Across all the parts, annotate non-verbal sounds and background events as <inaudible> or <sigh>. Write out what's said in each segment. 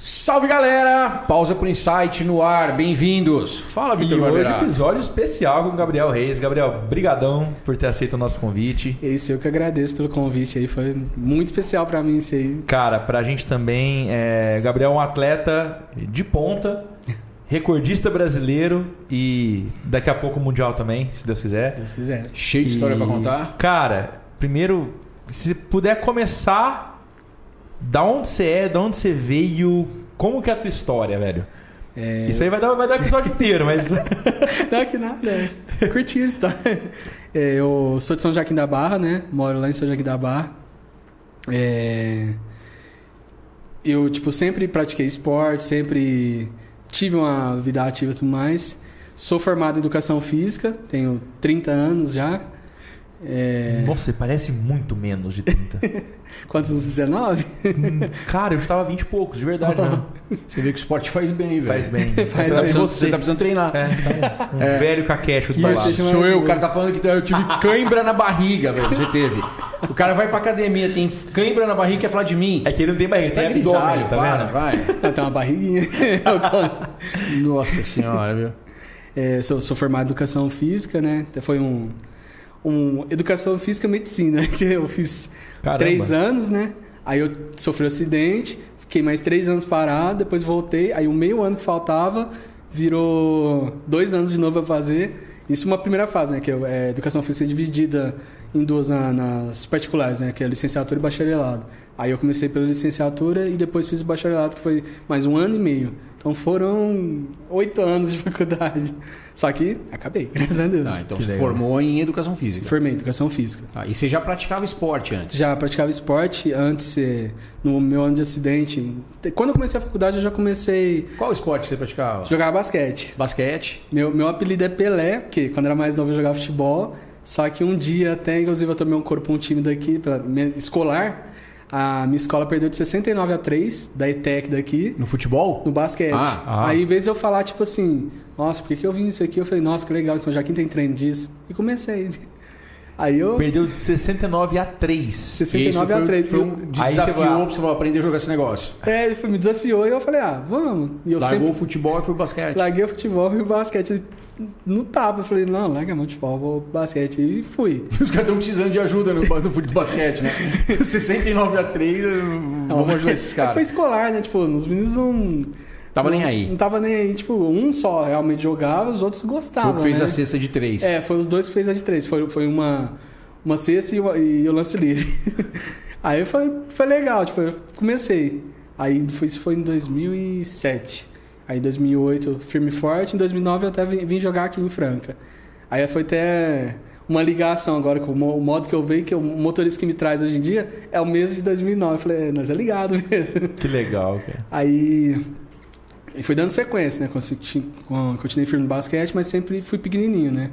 Salve galera! Pausa pro Insight no ar, bem-vindos! Fala, E Vitor hoje Barberá. episódio especial com o Gabriel Reis. Gabriel, brigadão por ter aceito o nosso convite. É isso, eu que agradeço pelo convite aí. Foi muito especial pra mim isso aí. Cara, pra gente também, é, Gabriel é um atleta de ponta, <laughs> recordista brasileiro e daqui a pouco mundial também, se Deus quiser. Se Deus quiser. Cheio de história E, pra contar. Cara, primeiro, se puder começar, da onde você é, da onde você veio, como que é a tua história, velho? É... Isso aí vai dar, vai dar episódio inteiro, mas. <laughs> Não, que nada. É. Curti isso, tá? É, eu sou de São Joaquim da Barra, né? Moro lá em São Joaquim da Barra. É... Eu, tipo, sempre pratiquei esporte, sempre tive uma vida ativa e tudo mais. Sou formado em Educação Física, tenho 30 anos já. É... Nossa, você parece muito menos de 30. <laughs> Quantos? 19? Hum, Cara, eu estava 20 e poucos, de verdade, né? <laughs> Você vê que o esporte faz bem, velho. Faz bem. <laughs> Faz Você tá, bem. precisando, Você. você tá precisando treinar. É, tá um um velho caquete com os Sou eu, o cara tá falando que eu tive cãibra na barriga, velho. Você teve. O cara vai pra academia, tem cãibra na barriga e quer falar de mim. É que ele não tem barriga, Tá tem abdômen, grisalho, tá para, vendo? vai. Ah, tem uma barriguinha. Nossa senhora, viu? É, sou, sou formado em educação física, né? Até Foi um, um educação física e medicina, <laughs> que eu fiz Caramba. três anos, né? Aí eu sofri um acidente, fiquei mais três anos parado, depois voltei, aí o meio ano que faltava virou dois anos de novo pra fazer. Isso uma primeira fase, né? Que é, é educação física dividida em duas na- nas particulares, né? Que é licenciatura e bacharelado. Aí eu comecei pela licenciatura e depois fiz o bacharelado, que foi mais um ano e meio. Então foram oito anos de <laughs> faculdade. Só que acabei, <laughs> graças a Deus. Ah, então Que você legal. formou em educação física. Formei em educação física. Ah, e você já praticava esporte antes? Já praticava esporte antes, eh, no meu ano de acidente. Quando eu comecei a faculdade, eu já comecei Qual esporte você praticava? a jogar basquete. Basquete. Meu, meu apelido é Pelé, porque quando era mais novo eu jogava futebol. Só que um dia, até inclusive eu tomei um corpo um time daqui, pra, escolar. A minha escola perdeu de 69 a 3, da ETEC daqui, No futebol? no basquete. Ah, ah. Aí, em vez de eu falar, tipo assim, nossa, por que, que eu vim isso aqui? Eu falei, nossa, que legal, São Joaquim tem treino disso. E comecei. <laughs> Aí eu. Perdeu de 69 a 3. 69 Isso a foi, 3. foi um de Aí você desafio vai- pra você falar, aprender a jogar esse negócio. É, ele foi- me desafiou e eu falei, ah, vamos. E eu Largou sempre o futebol e foi o basquete. larguei o futebol e o basquete no tapa. Eu falei, não, larga meu futebol, vou pro basquete. E fui. <laughs> Os caras estão precisando de ajuda no, no futebol de basquete, né? <laughs> 69 a 3, vamos ajudar <laughs> esses que Foi caras. escolar, né? Tipo, os meninos não. Tava nem não- aí. Não tava nem aí. Tipo, um só realmente jogava, os outros Foi gostavam. o que fez né? a cesta de 3. É, foi os dois que fez a de três. Foi, foi uma, uma cesta e, e o lance livre. Aí foi, foi legal, tipo, eu comecei. Aí foi, isso foi em 2007. Aí em 2008, firme e forte. Em 2009 eu até vim, vim jogar aqui em Franca. Aí foi até uma ligação agora, com o mo- o modo que eu vejo, que o motorista que me traz hoje em dia é o mesmo de 2009. Eu falei, é, nós é ligado <laughs> mesmo. Que legal, cara. Aí e fui dando sequência, né? Continuei firme no basquete, mas sempre fui pequenininho, né?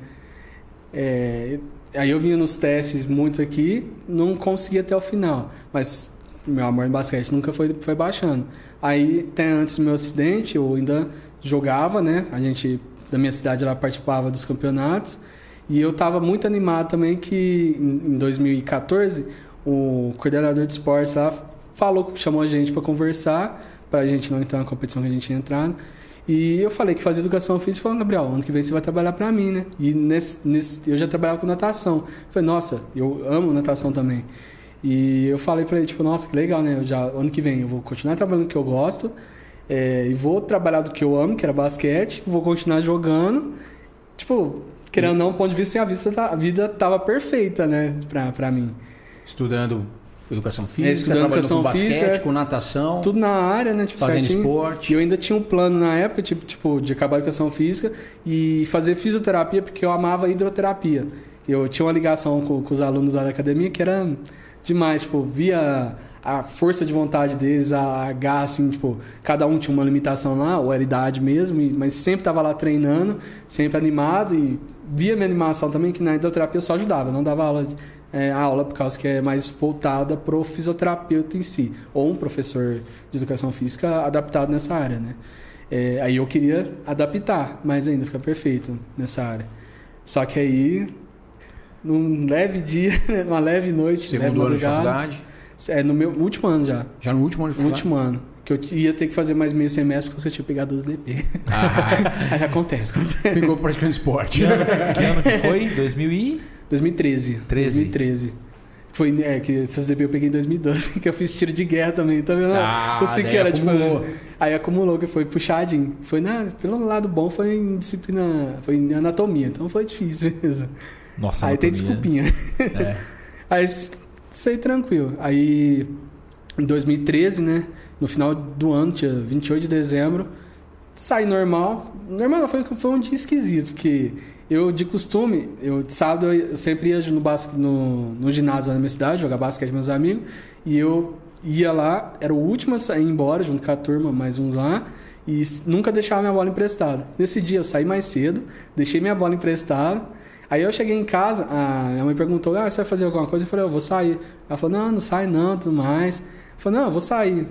É, aí eu vinha nos testes muitos aqui, não consegui até o final, mas meu amor em basquete nunca foi, foi baixando. Aí, até antes do meu acidente, eu ainda jogava, né? A gente, da minha cidade, ela participava dos campeonatos. E eu estava muito animado também que em em 2014 o coordenador de esportes lá falou, chamou a gente para conversar, para a gente não entrar na competição que a gente tinha entrado. E eu falei que fazia educação física, falou, Gabriel, ano que vem você vai trabalhar para mim, né? E nesse, nesse, eu já trabalhava com natação. Eu falei, nossa, eu amo natação também. E eu falei para ele, tipo, nossa, que legal, né? Eu já, ano que vem eu vou continuar trabalhando do que eu gosto, é, e vou trabalhar do que eu amo, que era basquete, vou continuar jogando. Tipo, querendo ou não, do ponto de vista, a vida, tá- a vida tava perfeita, né, pra, pra mim. Estudando educação física, É, estudando educação com basquete, física, com natação, Tudo na área, né, tipo, fazendo certinho. esporte. E eu ainda tinha um plano na época, tipo, tipo, de acabar a educação física e fazer fisioterapia, porque eu amava hidroterapia. Eu tinha uma ligação com, com os alunos da academia que era demais, tipo, via a força de vontade deles, a, garra, assim, tipo, cada um tinha uma limitação lá, ou era idade mesmo, mas sempre tava lá treinando, sempre animado e via minha animação também, que na hidroterapia eu só ajudava, não dava aula, é, aula por causa que é mais voltada pro fisioterapeuta em si, ou um professor de educação física adaptado nessa área, né? É, aí eu queria adaptar, mas ainda ficar perfeito nessa área. Só que aí, num leve dia, <laughs> numa leve noite, leve Segundo ano de madrugada, faculdade. é no meu último ano já, Já no último ano de no faculdade. último ano. que eu ia ter que fazer mais meio semestre porque eu tinha pegado 12 DP. Ah, <laughs> Aí acontece, acontece. ficou praticando esporte. Que ano, que ano que foi? 2000 e... 2013. 13. 2013. Foi, é, que essas DP eu peguei em 2012, <laughs> que eu fiz tiro de guerra também, tá vendo? Ah, eu sei que era, acumulou. tipo. Aí acumulou, que foi puxadinho. Foi na, pelo lado bom, foi em disciplina. Foi em anatomia, então foi difícil mesmo. Nossa, aí tem desculpinha. É. <laughs> Aí sei tranquilo. Aí em 2013, né? No final do ano, dia 28 de dezembro, saí normal. Normal foi, foi um dia esquisito, porque eu, de costume, eu de sábado eu sempre ia no, basque, no, no ginásio na minha cidade, jogar basquete com meus amigos, e eu ia lá, era o último a sair embora, junto com a turma, mais uns lá, e nunca deixava minha bola emprestada. Nesse dia eu saí mais cedo, deixei minha bola emprestada, Aí eu cheguei em casa, a minha mãe perguntou: Ah, você vai fazer alguma coisa? Eu falei: Eu vou sair. Ela falou: Não, não sai não, tudo mais. Eu falei: Não, eu vou sair.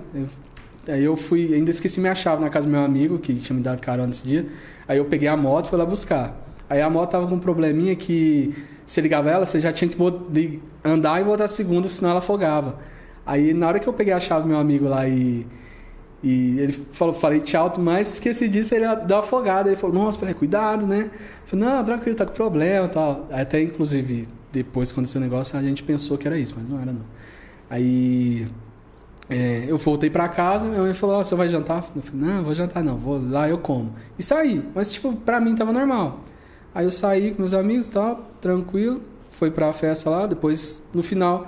Aí eu fui, ainda esqueci minha chave na casa do meu amigo, que tinha me dado carona nesse dia. Aí eu peguei a moto e fui lá buscar. Aí a moto tava com um probleminha que você ligava ela, você já tinha que andar e botar a segunda, senão ela afogava. Aí na hora que eu peguei a chave do meu amigo lá e. E ele falou, falei tchau, mas esqueci disso, ele deu uma afogada. Ele falou, nossa, peraí, cuidado, né? Eu falei, não, tranquilo, tá com problema tal. Até, inclusive, depois, quando esse negócio, a gente pensou que era isso, mas não era, não. Aí é, eu voltei pra casa, minha mãe falou, ó, você vai jantar? Eu falei, não, vou jantar não, vou lá, eu como. E saí, mas, tipo, pra mim tava normal. Aí eu saí com meus amigos tal, tranquilo, foi pra festa lá, depois, no final,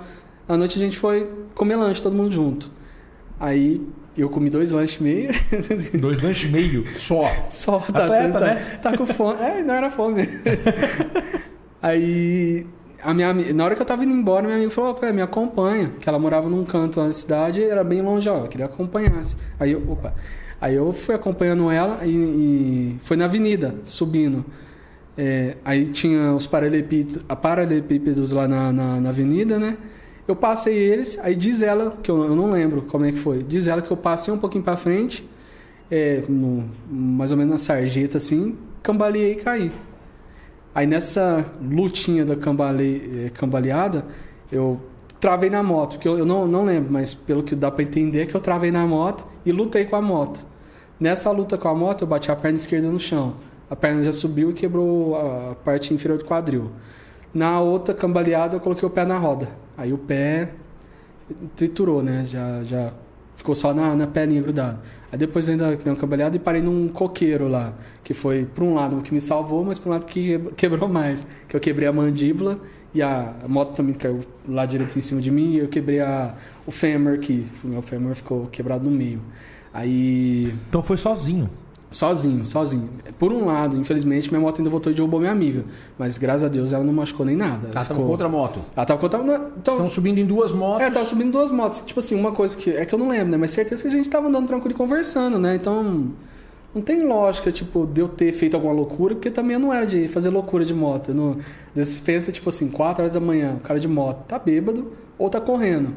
à noite a gente foi comer lanche, todo mundo junto. Aí eu comi dois lanches e meio, <laughs> Dois lanches e meio. Só. só tá, Atleta, tá, né? tá com fome. É, não era fome. <laughs> Aí a minha, na hora que eu tava indo embora, minha amiga falou, "Pô, me acompanha, que ela morava num canto lá na cidade, era bem longe, ó, ela queria que acompanhasse. Aí eu, opa. Aí eu fui acompanhando ela e, e foi na avenida, subindo. É, aí tinha os paralelepípedos lá na, na, na avenida, né? Eu passei eles, aí diz ela, que eu, eu não lembro como é que foi, diz ela que eu passei um pouquinho pra frente, é, no- mais ou menos na sarjeta assim, cambaleei e caí. Aí nessa lutinha da cambale, eh, cambaleada, eu travei na moto, porque eu, eu não, não lembro, mas pelo que dá pra entender é que eu travei na moto e lutei com a moto. Nessa luta com a moto, eu bati a perna esquerda no chão. A perna já subiu e quebrou a parte inferior do quadril. Na outra cambaleada, eu coloquei o pé na roda. Aí o pé triturou, né? Já, já ficou só na, na perninha grudado. Aí depois eu ainda dei uma cambaleada e parei num coqueiro lá, que foi, por um lado, que me salvou, mas por um lado que <laughs> quebrou mais. Que eu quebrei a mandíbula e a, moto também caiu lá direito em cima de mim e eu quebrei a, o fêmur, que o meu fêmur ficou quebrado no meio. Aí Então foi sozinho. Sozinho, sozinho. Por um lado, infelizmente, minha moto ainda voltou e derrubou minha amiga. Mas graças a Deus ela não machucou nem nada. Ela Ela tava com outra moto. Ela tava com outra. Então, Estão subindo em duas motos. é, tava subindo duas motos. Tipo assim, uma coisa que. É que eu não lembro, né? Mas certeza que a gente tava andando tranquilo e conversando, né? Então. Não tem lógica, tipo, de eu ter feito alguma loucura, porque também eu não era de fazer loucura de moto. Não, às vezes você pensa, tipo assim, 4 horas da manhã, o cara de moto tá bêbado ou tá correndo.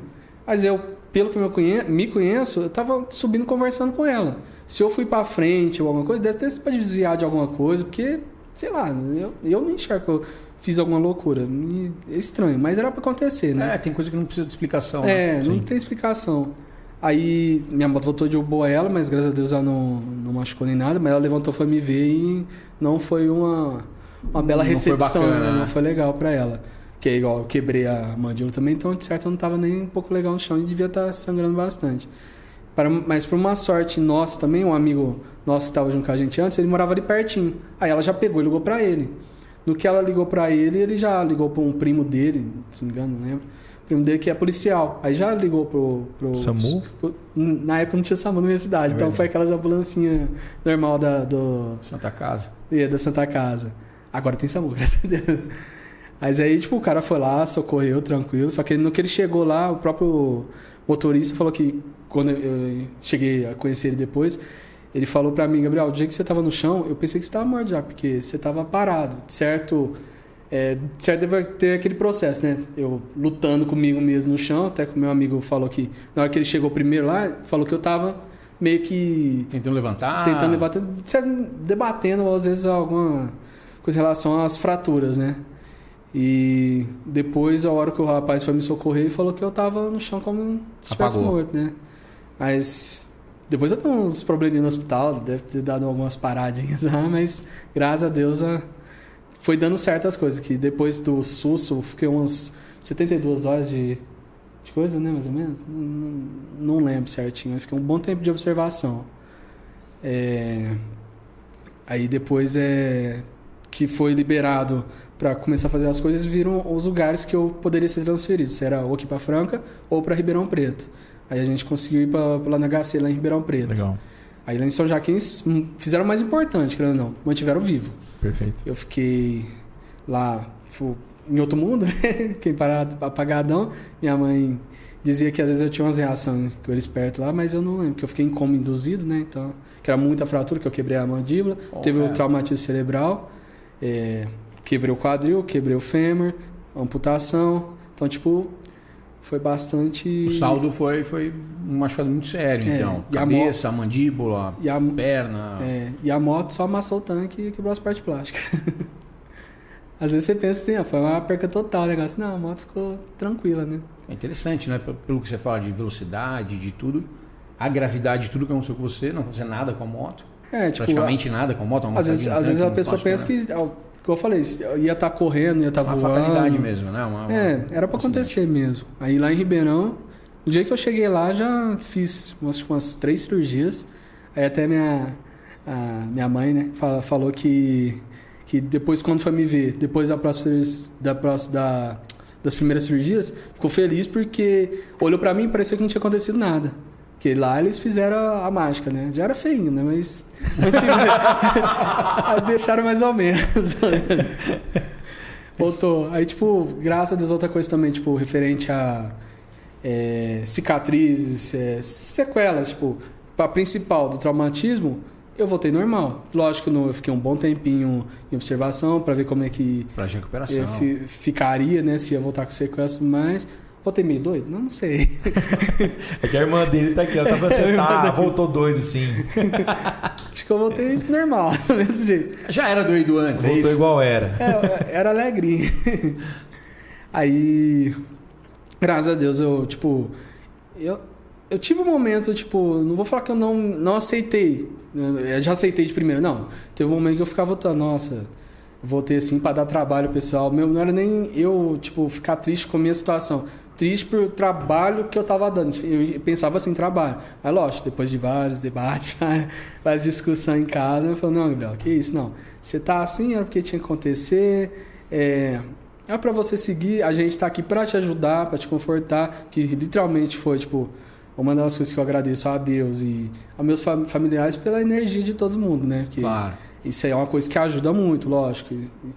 Mas eu, pelo que eu me conheço, eu tava subindo conversando com ela. Se eu fui pra frente ou alguma coisa, deve ter sido pra desviar de alguma coisa, porque, sei lá, eu, eu não enxergo que eu fiz alguma loucura. É estranho, mas era pra acontecer, né? É, tem coisa que não precisa de explicação. né? É, não Sim. tem explicação. Aí minha moto voltou de boa ela, mas graças a Deus ela não, não machucou nem nada, mas ela levantou foi me ver e não foi uma, uma bela Não foi recepção, bacana, né? né? não foi legal pra ela. Que é igual, eu quebrei a mandíbula também, então de certo eu não tava nem um pouco legal no chão e devia estar sangrando bastante. Para, mas por uma sorte nossa também, um amigo nosso que estava junto com a gente antes, ele morava ali pertinho. Aí ela já pegou e ligou pra ele. No que ela ligou pra ele, ele já ligou pra um primo dele, se não me engano, não lembro. primo dele que é policial. Aí já ligou pro. pro SAMU? pro- na época não tinha SAMU na minha cidade, É então foi aquelas ambulancinhas normal da, do, Santa Casa. é, da Santa Casa. Agora tem SAMU, <laughs> graças a Deus. Mas aí, tipo, o cara foi lá, socorreu, tranquilo. Só que no que ele chegou lá, o próprio motorista falou que, quando eu cheguei a conhecer ele depois, ele falou pra mim, Gabriel, o dia que você tava no chão, eu pensei que você tava morto já, porque você tava parado. Certo, é, certo deve ter aquele processo, né? Eu lutando comigo mesmo no chão, até que o meu amigo falou que, na hora que ele chegou primeiro lá, falou que eu tava meio que Tentando levantar. tentando levar, certo, debatendo às vezes alguma coisa em relação às fraturas, né? E depois, a hora que o rapaz foi me socorrer, ele falou que eu tava no chão como se estivesse morto, né? Mas Depois eu tenho uns probleminhas no hospital, deve ter dado algumas paradinhas <laughs> lá, mas graças a Deus foi dando certo as coisas. Que depois do susto, fiquei umas 72 horas de, de coisa, né, mais ou menos? Não- não lembro certinho, mas fiquei um bom tempo de observação. É, Aí depois é que foi liberado para começar a fazer as coisas, viram os lugares que eu poderia ser transferido. Se era ou aqui para Franca ou para Ribeirão Preto. Aí a gente conseguiu ir para lá na HC, lá em Ribeirão Preto. Legal. Aí lá em São Joaquim hum, fizeram o mais importante, querendo ou não, mantiveram vivo. Perfeito. Eu fiquei lá tipo, em outro mundo? <laughs> Fiquei parado, apagadão. Minha mãe dizia que às vezes eu tinha umas reações com eles perto lá, mas eu não lembro, porque eu fiquei em coma induzido, né? Então, que era muita fratura, que eu quebrei a mandíbula, Oh, teve o cara. traumatismo cerebral, é, quebrei o quadril, quebrei o fêmur, amputação. Então, tipo, foi bastante. O saldo foi, foi um machucado muito sério, É, então. a Cabeça, a mandíbula, E a, perna. É, e a moto só amassou o tanque e quebrou as partes plásticas. <laughs> Às vezes você pensa assim, ah, foi uma perca total o negócio. Não, a moto ficou tranquila, né? É interessante, né? Pelo que você fala de velocidade, de tudo. A gravidade de tudo que aconteceu com você, não aconteceu nada com a moto. É, tipo, praticamente nada com a moto. uma às vezes, às vezes a pessoa pensa que, como eu falei, ia estar correndo, ia estar Uma voando. fatalidade mesmo, né? Uma- uma- É, era pra um acidente. acontecer mesmo. Aí lá em Ribeirão, no dia que eu cheguei lá, já fiz umas, umas três cirurgias. Aí até minha, a minha mãe, né, fala- falou que, que depois, quando foi me ver, depois da próxima, da próxima da, das primeiras cirurgias, ficou feliz porque olhou pra mim e parecia que não tinha acontecido nada. Porque lá eles fizeram a, a mágica, né? Já era feinho, né? Mas. <laughs> <laughs> Deixaram mais ou menos. Voltou. Aí, tipo, graças a Deus, outra coisa também, tipo, referente a é, cicatrizes, é, sequelas, tipo, a principal do traumatismo, eu voltei normal. Lógico, não, eu fiquei um bom tempinho em observação para ver como é que Pra recuperação. fi- ficaria, né? Se ia voltar com sequelas e mais. Voltei meio doido? Não, não sei. <laughs> É que a irmã dele tá aqui, ela tava assim, <laughs> É, a irmã ah, dele. voltou doido sim. <laughs> Acho que eu voltei normal, do mesmo jeito. Já era doido antes, é Voltou isso? igual era. É, era alegrinho. Aí, graças a Deus, eu, tipo, eu, eu tive um momento, tipo, não vou falar que eu não, não aceitei, eu já aceitei de primeira, não. Teve um momento que eu ficava votando, nossa, voltei assim pra dar trabalho pessoal. Meu, não era nem eu, tipo, ficar triste com a minha situação. Triste por trabalho que eu tava dando. Eu pensava assim, trabalho. Aí, lógico, depois de vários debates, <laughs> várias discussões em casa, eu falei, não, Gabriel, que isso, não. Você tá assim, era porque tinha que acontecer. É, é para você seguir, a gente tá aqui para te ajudar, para te confortar, que literalmente foi, tipo, uma das coisas que eu agradeço a Deus e a meus fa- familiares pela energia de todo mundo, né? Que Claro. Isso aí é uma coisa que ajuda muito, lógico.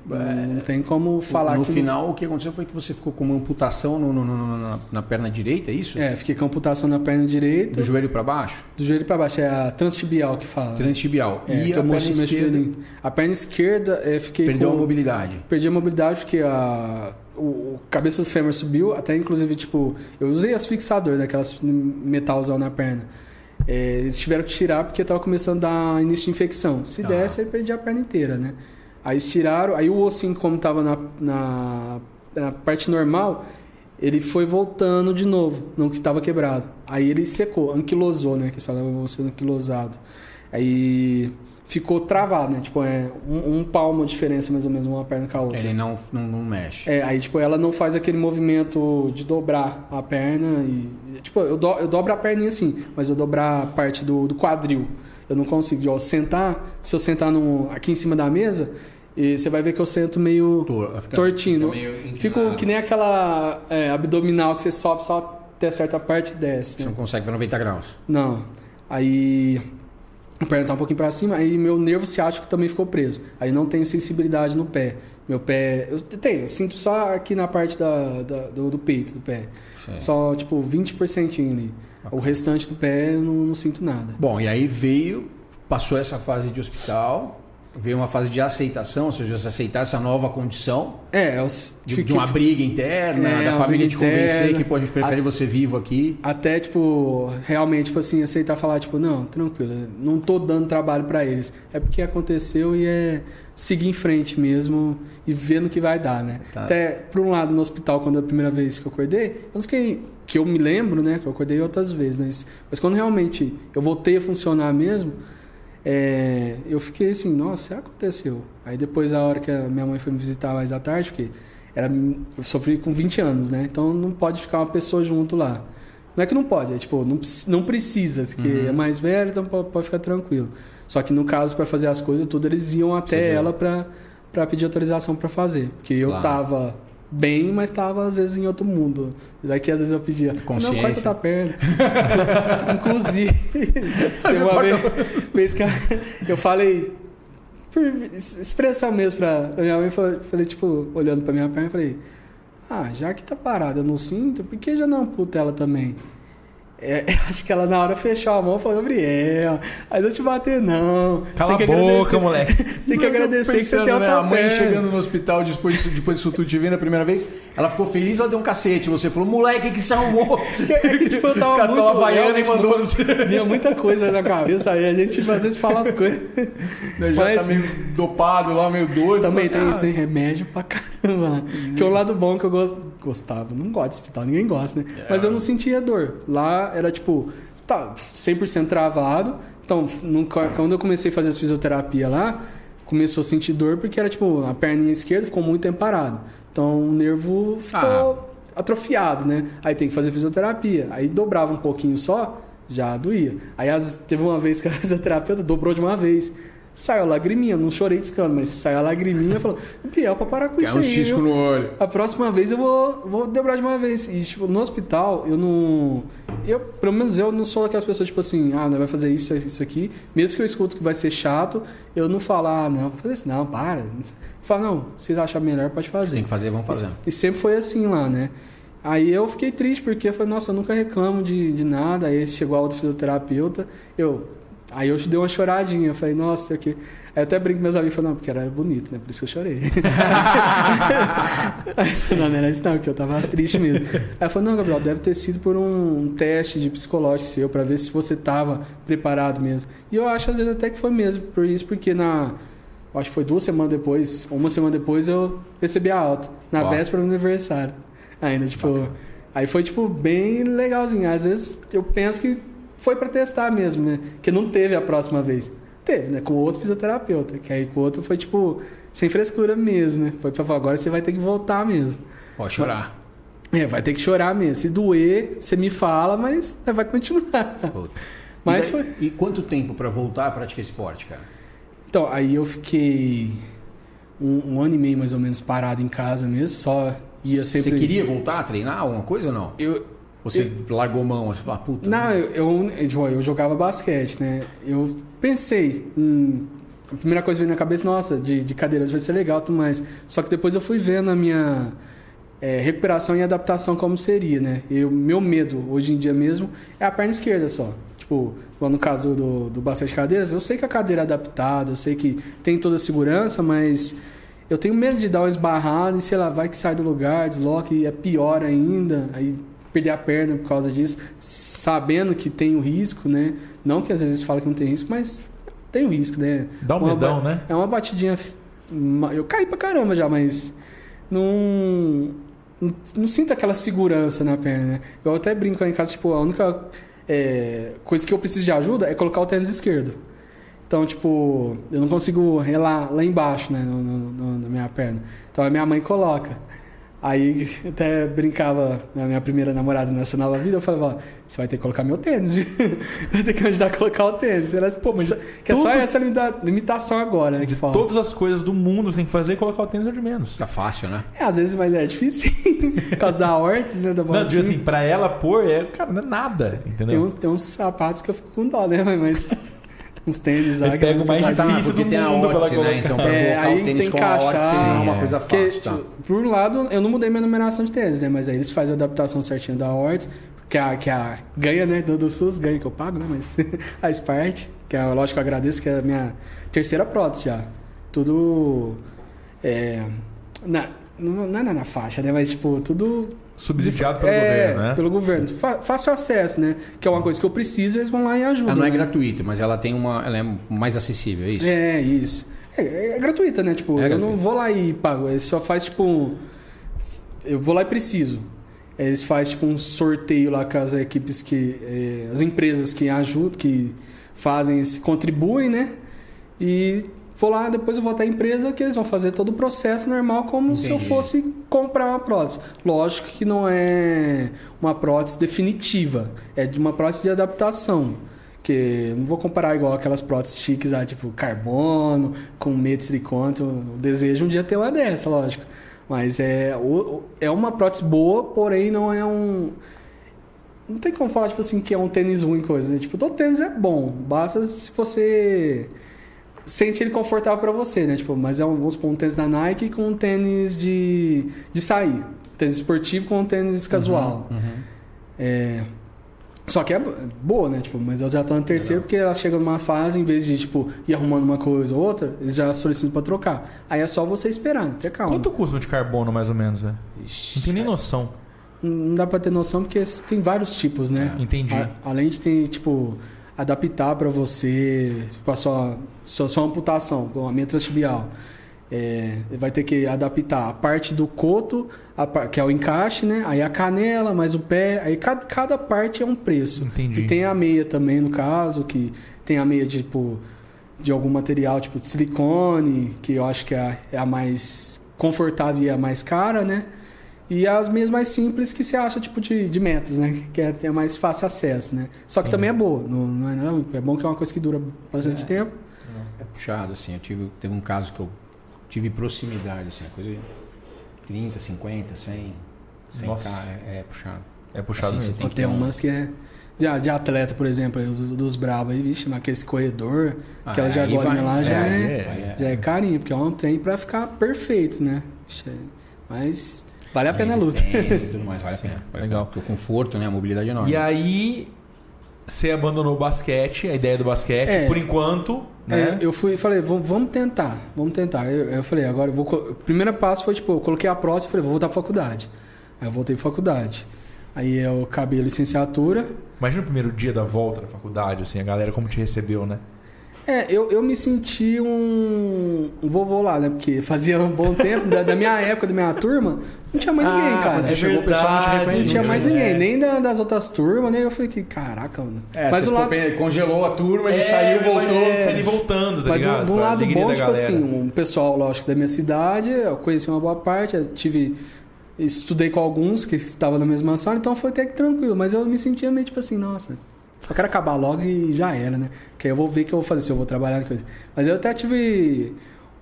Não tem como falar no que... final, o que aconteceu foi que você ficou com uma amputação no- no- no- na, na perna direita, é isso? É, fiquei com amputação na perna direita, Do joelho pra baixo? do joelho para baixo, é a transtibial que fala. Transtibial. É, e que a perna esquerda. A perna esquerda, é, fiquei perdeu com... a mobilidade. Perdi a mobilidade porque a, o, o cabeça do fêmur subiu, até inclusive, tipo, eu usei as fixadores, né, aquelas metalzão na perna. É, eles tiveram que tirar porque tava começando a dar início de infecção. Se Tá. desse, ele perdia a perna inteira, né? Aí eles tiraram, aí o ossinho, como tava na, na, na parte normal, ele foi voltando de novo, no que tava quebrado. Aí ele secou, anquilosou, né? Que eles falam osso anquilosado. Aí ficou travado, né? Tipo, é um, um palmo de diferença, mais ou menos, uma perna com a outra. Ele não, não, não mexe. É, aí, tipo, ela não faz aquele movimento de dobrar a perna e... Tipo, eu, do, eu dobro a perninha assim, mas eu dobrar a parte do, do quadril. Eu não consigo. Ó, sentar, se eu sentar no, aqui em cima da mesa, e você vai ver que eu sento meio Tor- fica- tortinho. fica meio. Fico que nem aquela é, abdominal que você sobe só até certa parte e desce. Você né? não consegue ver 90 graus. Não. Aí a perna tá um pouquinho pra cima, aí meu nervo ciático também ficou preso. Aí não tenho sensibilidade no pé. Meu pé. Eu tenho, eu sinto só aqui na parte da, da- do, do peito do pé. Sim. Só tipo 20% ali. O restante do pé eu não, não sinto nada. Bom, e aí veio, passou essa fase de hospital. Veio uma fase de aceitação, ou seja, você aceitar essa nova condição É, eu de, de uma briga interna, É, da família te convencer interna. que pô, a gente prefere você vivo aqui. Até, tipo, realmente, tipo assim, aceitar falar, tipo, não, tranquilo, não tô dando trabalho pra eles. É porque aconteceu e é seguir em frente mesmo e vendo o que vai dar, né? Tá. Até, por um lado, no hospital, quando é a primeira vez que eu acordei, eu não fiquei. Que eu me lembro, né? Que eu acordei outras vezes, mas, mas quando realmente eu voltei a funcionar mesmo, é, eu fiquei assim, nossa, será que aconteceu? Aí depois, a hora que a minha mãe foi me visitar mais à tarde, porque era, eu sofri com 20 anos, né? Então não pode ficar uma pessoa junto lá. Não é que não pode, é tipo, não, não precisa, que é mais velho, então pode, pode ficar tranquilo. Só que no caso, para fazer as coisas, tudo, eles iam até Você ela pra pedir autorização para fazer. Porque eu Claro. tava bem, mas tava às vezes em outro mundo. E daqui às vezes eu pedia, não, Consciência. corta tua perna. <laughs> Inclusive, <laughs> teve uma vez, vez que eu, falei, por expressão mesmo pra, pra minha mãe, falei, tipo, olhando pra minha perna, falei, ah, já que tá parada eu não sinto, por que já não amputa ela também? É, <laughs> acho que ela na hora fechou a mão e falou, Gabriel, mas eu te bater não. Você Cala tem a que boca, agradecer- moleque. <laughs> Você tem que agradecer que você tem né, A mãe chegando no hospital depois, depois disso tudo te vendo a primeira vez, ela ficou feliz, ela deu um cacete. Você falou, moleque, que se arrumou. <laughs> É que, tipo, eu tava Catou muito a Havaiana e mandou você. Vinha muita coisa na cabeça, aí a gente às vezes fala as coisas. Né, Já Mas- tá meio dopado lá, meio doido. Também Falou tem assim, isso, tem remédio pra caramba. né? Que é o lado bom que eu gos- gostava. Não gosto de hospital, ninguém gosta, né? É. Mas eu não sentia dor. Lá era tipo, tá 100% travado. Então, no- quando eu comecei a fazer as fisioterapia lá, começou a sentir dor porque era tipo, a perninha esquerda ficou muito tempo parado. Então, o nervo ficou atrofiado, né? Aí tem que fazer fisioterapia. Aí dobrava um pouquinho só, já doía. Aí as- teve uma vez que a <laughs> fisioterapeuta dobrou de uma vez. Saiu a lagriminha, não chorei descando, mas saiu a lagriminha e falou: Biel, pra parar com isso um aí. cisco viu? no olho. A próxima vez eu vou, vou dobrar de uma vez. E, tipo, no hospital, eu não. Eu, pelo menos eu não sou daquelas pessoas, tipo assim, ah, não vai fazer isso, isso aqui. Mesmo que eu escuto que vai ser chato, eu não falo, ah, não, vou fazer isso, não, para. Eu falo, não, vocês acharem melhor, pode fazer. Tem que fazer, vamos fazer. E sempre foi assim lá, né? Aí eu fiquei triste porque eu falei, nossa, eu nunca reclamo de, de nada. Aí chegou a outra fisioterapeuta, eu. Aí eu dei uma choradinha, eu falei, nossa, sei o quê. Aí eu até brinco com meus amigos, falei, não, porque era bonito, né? Por isso que eu chorei. <laughs> Aí eu falei, não, não era isso não, porque eu tava triste mesmo. Aí eu falei, não, Gabriel, deve ter sido por um teste de psicológico seu, pra ver se você tava preparado mesmo. E eu acho, às vezes, até que foi mesmo, por isso, porque na... eu Acho que foi duas semanas depois, uma semana depois, eu recebi a alta. Na Ó. véspera do aniversário. Ainda, tipo... Aí foi, tipo, bem legalzinho. Às vezes, eu penso que foi pra testar mesmo, né? Que não teve a próxima vez. Teve, né? Com outro fisioterapeuta. Que aí com o outro foi, tipo, sem frescura mesmo, né? Foi pra falar, agora você vai ter que voltar mesmo. Pode chorar. É, vai ter que chorar mesmo. Se doer, você me fala, mas vai continuar. Puta. <laughs> Mas e, foi... daí- e quanto tempo pra voltar a praticar esporte, cara? Então, aí eu fiquei um, um ano e meio mais ou menos parado em casa mesmo, só ia sempre. Você queria voltar a treinar alguma coisa ou não? Eu, Você largou mão, você falou, puta. não, eu, eu, eu, eu jogava basquete, né? Eu pensei em. A primeira coisa que veio na cabeça, nossa, de, de cadeiras vai ser legal tudo mais. Só que depois eu fui vendo a minha é, recuperação e adaptação como seria, né? Eu, meu medo, hoje em dia mesmo, é a perna esquerda só. Tipo, no caso do, do basquete de cadeiras, eu sei que a cadeira é adaptada, eu sei que tem toda a segurança, mas eu tenho medo de dar uma esbarrada e, sei lá, vai que sai do lugar, desloca e é pior ainda, aí perder a perna por causa disso, sabendo que tem o risco, né? Não que às vezes fala que não tem risco, mas tem o risco, né? Dá um Uma medão, né? É uma batidinha. Eu caí pra caramba já, mas não. Não, não sinto aquela segurança na perna, né? Eu até brinco lá em casa, tipo, a única é, coisa que eu preciso de ajuda é colocar o tênis esquerdo. Então, tipo, eu não consigo relar lá embaixo, né, no, no- no- na minha perna. Então a minha mãe coloca. Aí <laughs> até brincava na minha primeira namorada nessa nova vida, eu falava, ó, você vai ter que colocar meu tênis? <laughs> Vai ter que me ajudar a colocar o tênis. Ela, Pô, mas que é só essa limita- limitação agora, né, que fala. Todas as coisas do mundo você tem que fazer e colocar o tênis é de menos. Tá fácil, né? É, às vezes, mas é difícil. <laughs> Por causa da órtice, né, da Não, digo assim, pra ela pôr, é, cara, não é nada, tem, entendeu? uns, tem uns sapatos que eu fico com dó, né, mas... uns tênis lá. Pega o mais Ah, tá, difícil porque do tem a colocar. né? Então pra É, colocar aí o tênis tem com a não é uma é. coisa Porque, fácil, tá? tipo, por um lado, eu não mudei minha numeração de tênis, né? Mas aí eles fazem a adaptação certinha da Hortz, que a, que a ganha, né? Do, do SUS, ganha que eu pago, né? Mas <laughs> faz parte. Que é, lógico, eu agradeço, que é a minha terceira prótese já. tudo. É, na, não, não é na faixa, né? Mas, tipo, tudo. Subsidiado pelo é, governo, né? Pelo governo. Fa- Fácil acesso, né? Que é uma coisa que eu preciso, eles vão lá e ajudam. Ela não é né? gratuita, mas ela tem uma. Ela é mais acessível, é isso? É, isso. É, é gratuita, né? Tipo, É eu não vou lá e pago. Ele só faz, tipo. um- Eu vou lá e preciso. Eles fazem, tipo, um sorteio lá com as equipes que. eh, as empresas que ajudam, que fazem esse. contribuem, né? E vou lá, depois eu vou até a empresa que eles vão fazer todo o processo normal, como se eu Entendi. fosse comprar uma prótese. Lógico que não é uma prótese definitiva, é de uma prótese de adaptação. Que eu não vou comparar igual aquelas próteses chiques, ah, tipo carbono, com meio de silicone. Eu desejo um dia ter uma dessa, lógico. Mas é, é uma prótese boa, porém não é um. Não tem como falar, tipo assim, que é um tênis ruim, coisa, né? Tipo, todo tênis é bom. Basta se você sente ele confortável pra você, né? Tipo, mas é um, vamos supor, um tênis da Nike com um tênis de, de sair. Tênis esportivo com um tênis casual. Uhum. É, só que é boa, né? Tipo, mas eu já tô no terceiro porque ela chega numa fase, em vez de, tipo, ir arrumando uma coisa ou outra, eles já solicitam pra trocar. Aí é só você esperar, ter calma. Quanto custa de carbono, mais ou menos, velho? Não tem nem noção. Não dá pra ter noção porque tem vários tipos, né? Entendi. A- além de ter, tipo, adaptar pra você, tipo, a sua, sua, sua amputação, a minha transtibial. É, vai ter que adaptar a parte do coto, a que é o encaixe, né? Aí a canela, mais o pé. Aí cada, cada parte é um preço. Entendi. E tem a meia também, no caso, que tem a meia de, tipo, de algum material, tipo de silicone, que eu acho que é a, é a mais confortável e a mais cara, né? E as meias mais simples que você acha, tipo, de, de metros, né? Que é, é mais fácil acesso, né? Só que também é boa, não, não é não. É bom que é uma coisa que dura bastante tempo. É puxado, assim. Eu tive, teve um caso que eu tive proximidade, assim, coisa de 30, 50, 100, 100 Nossa. k é, é puxado. É puxado Assim, você mesmo. tem Tem, um- umas que é de, de atleta, por exemplo, aí, os, dos brabos aí, vixe, mas aquele corredor, aquelas de Ah, agora vai. lá já É, é, é. já é carinho, porque é um trem pra ficar perfeito, né? É- Mas vale a pena a luta. e tudo mais, vale a <laughs> pena. Vale Legal. Porque o conforto, né? A mobilidade é enorme. E aí, você abandonou o basquete, a ideia do basquete, É. por enquanto, É, né? eu fui falei, vamos, tentar, vamos tentar. Eu, eu falei, agora eu vou. O primeiro passo foi, tipo, eu coloquei a próxima e falei, vou voltar pra faculdade. Aí eu voltei pra faculdade. Aí eu acabei a licenciatura. Imagina o primeiro dia da volta da faculdade, assim, a galera como te recebeu, né? É, eu, eu me senti um, um vovô lá, né? Porque fazia um bom tempo, da, da minha época, da minha turma, não tinha mais ninguém, Ah, cara. quando você é chegou, o pessoal não te verdade, Não tinha mais É. ninguém, nem da- das outras turmas, nem eu falei que, caraca, mano. É, mas você o ficou lado, congelou a turma, ele saiu, eu voltou. imaginei ele voltando, tá Mas de, um- ligado? de um Com a lado bom, tipo galera. assim, um pessoal, lógico, da minha cidade, eu conheci uma boa parte, eu tive. Estudei com alguns que estavam na mesma sala, então foi até que tranquilo, mas eu me sentia meio tipo assim, nossa, só quero acabar logo e já era, né? Que aí eu vou ver o que eu vou fazer, se eu vou trabalhar coisa. Mas eu até tive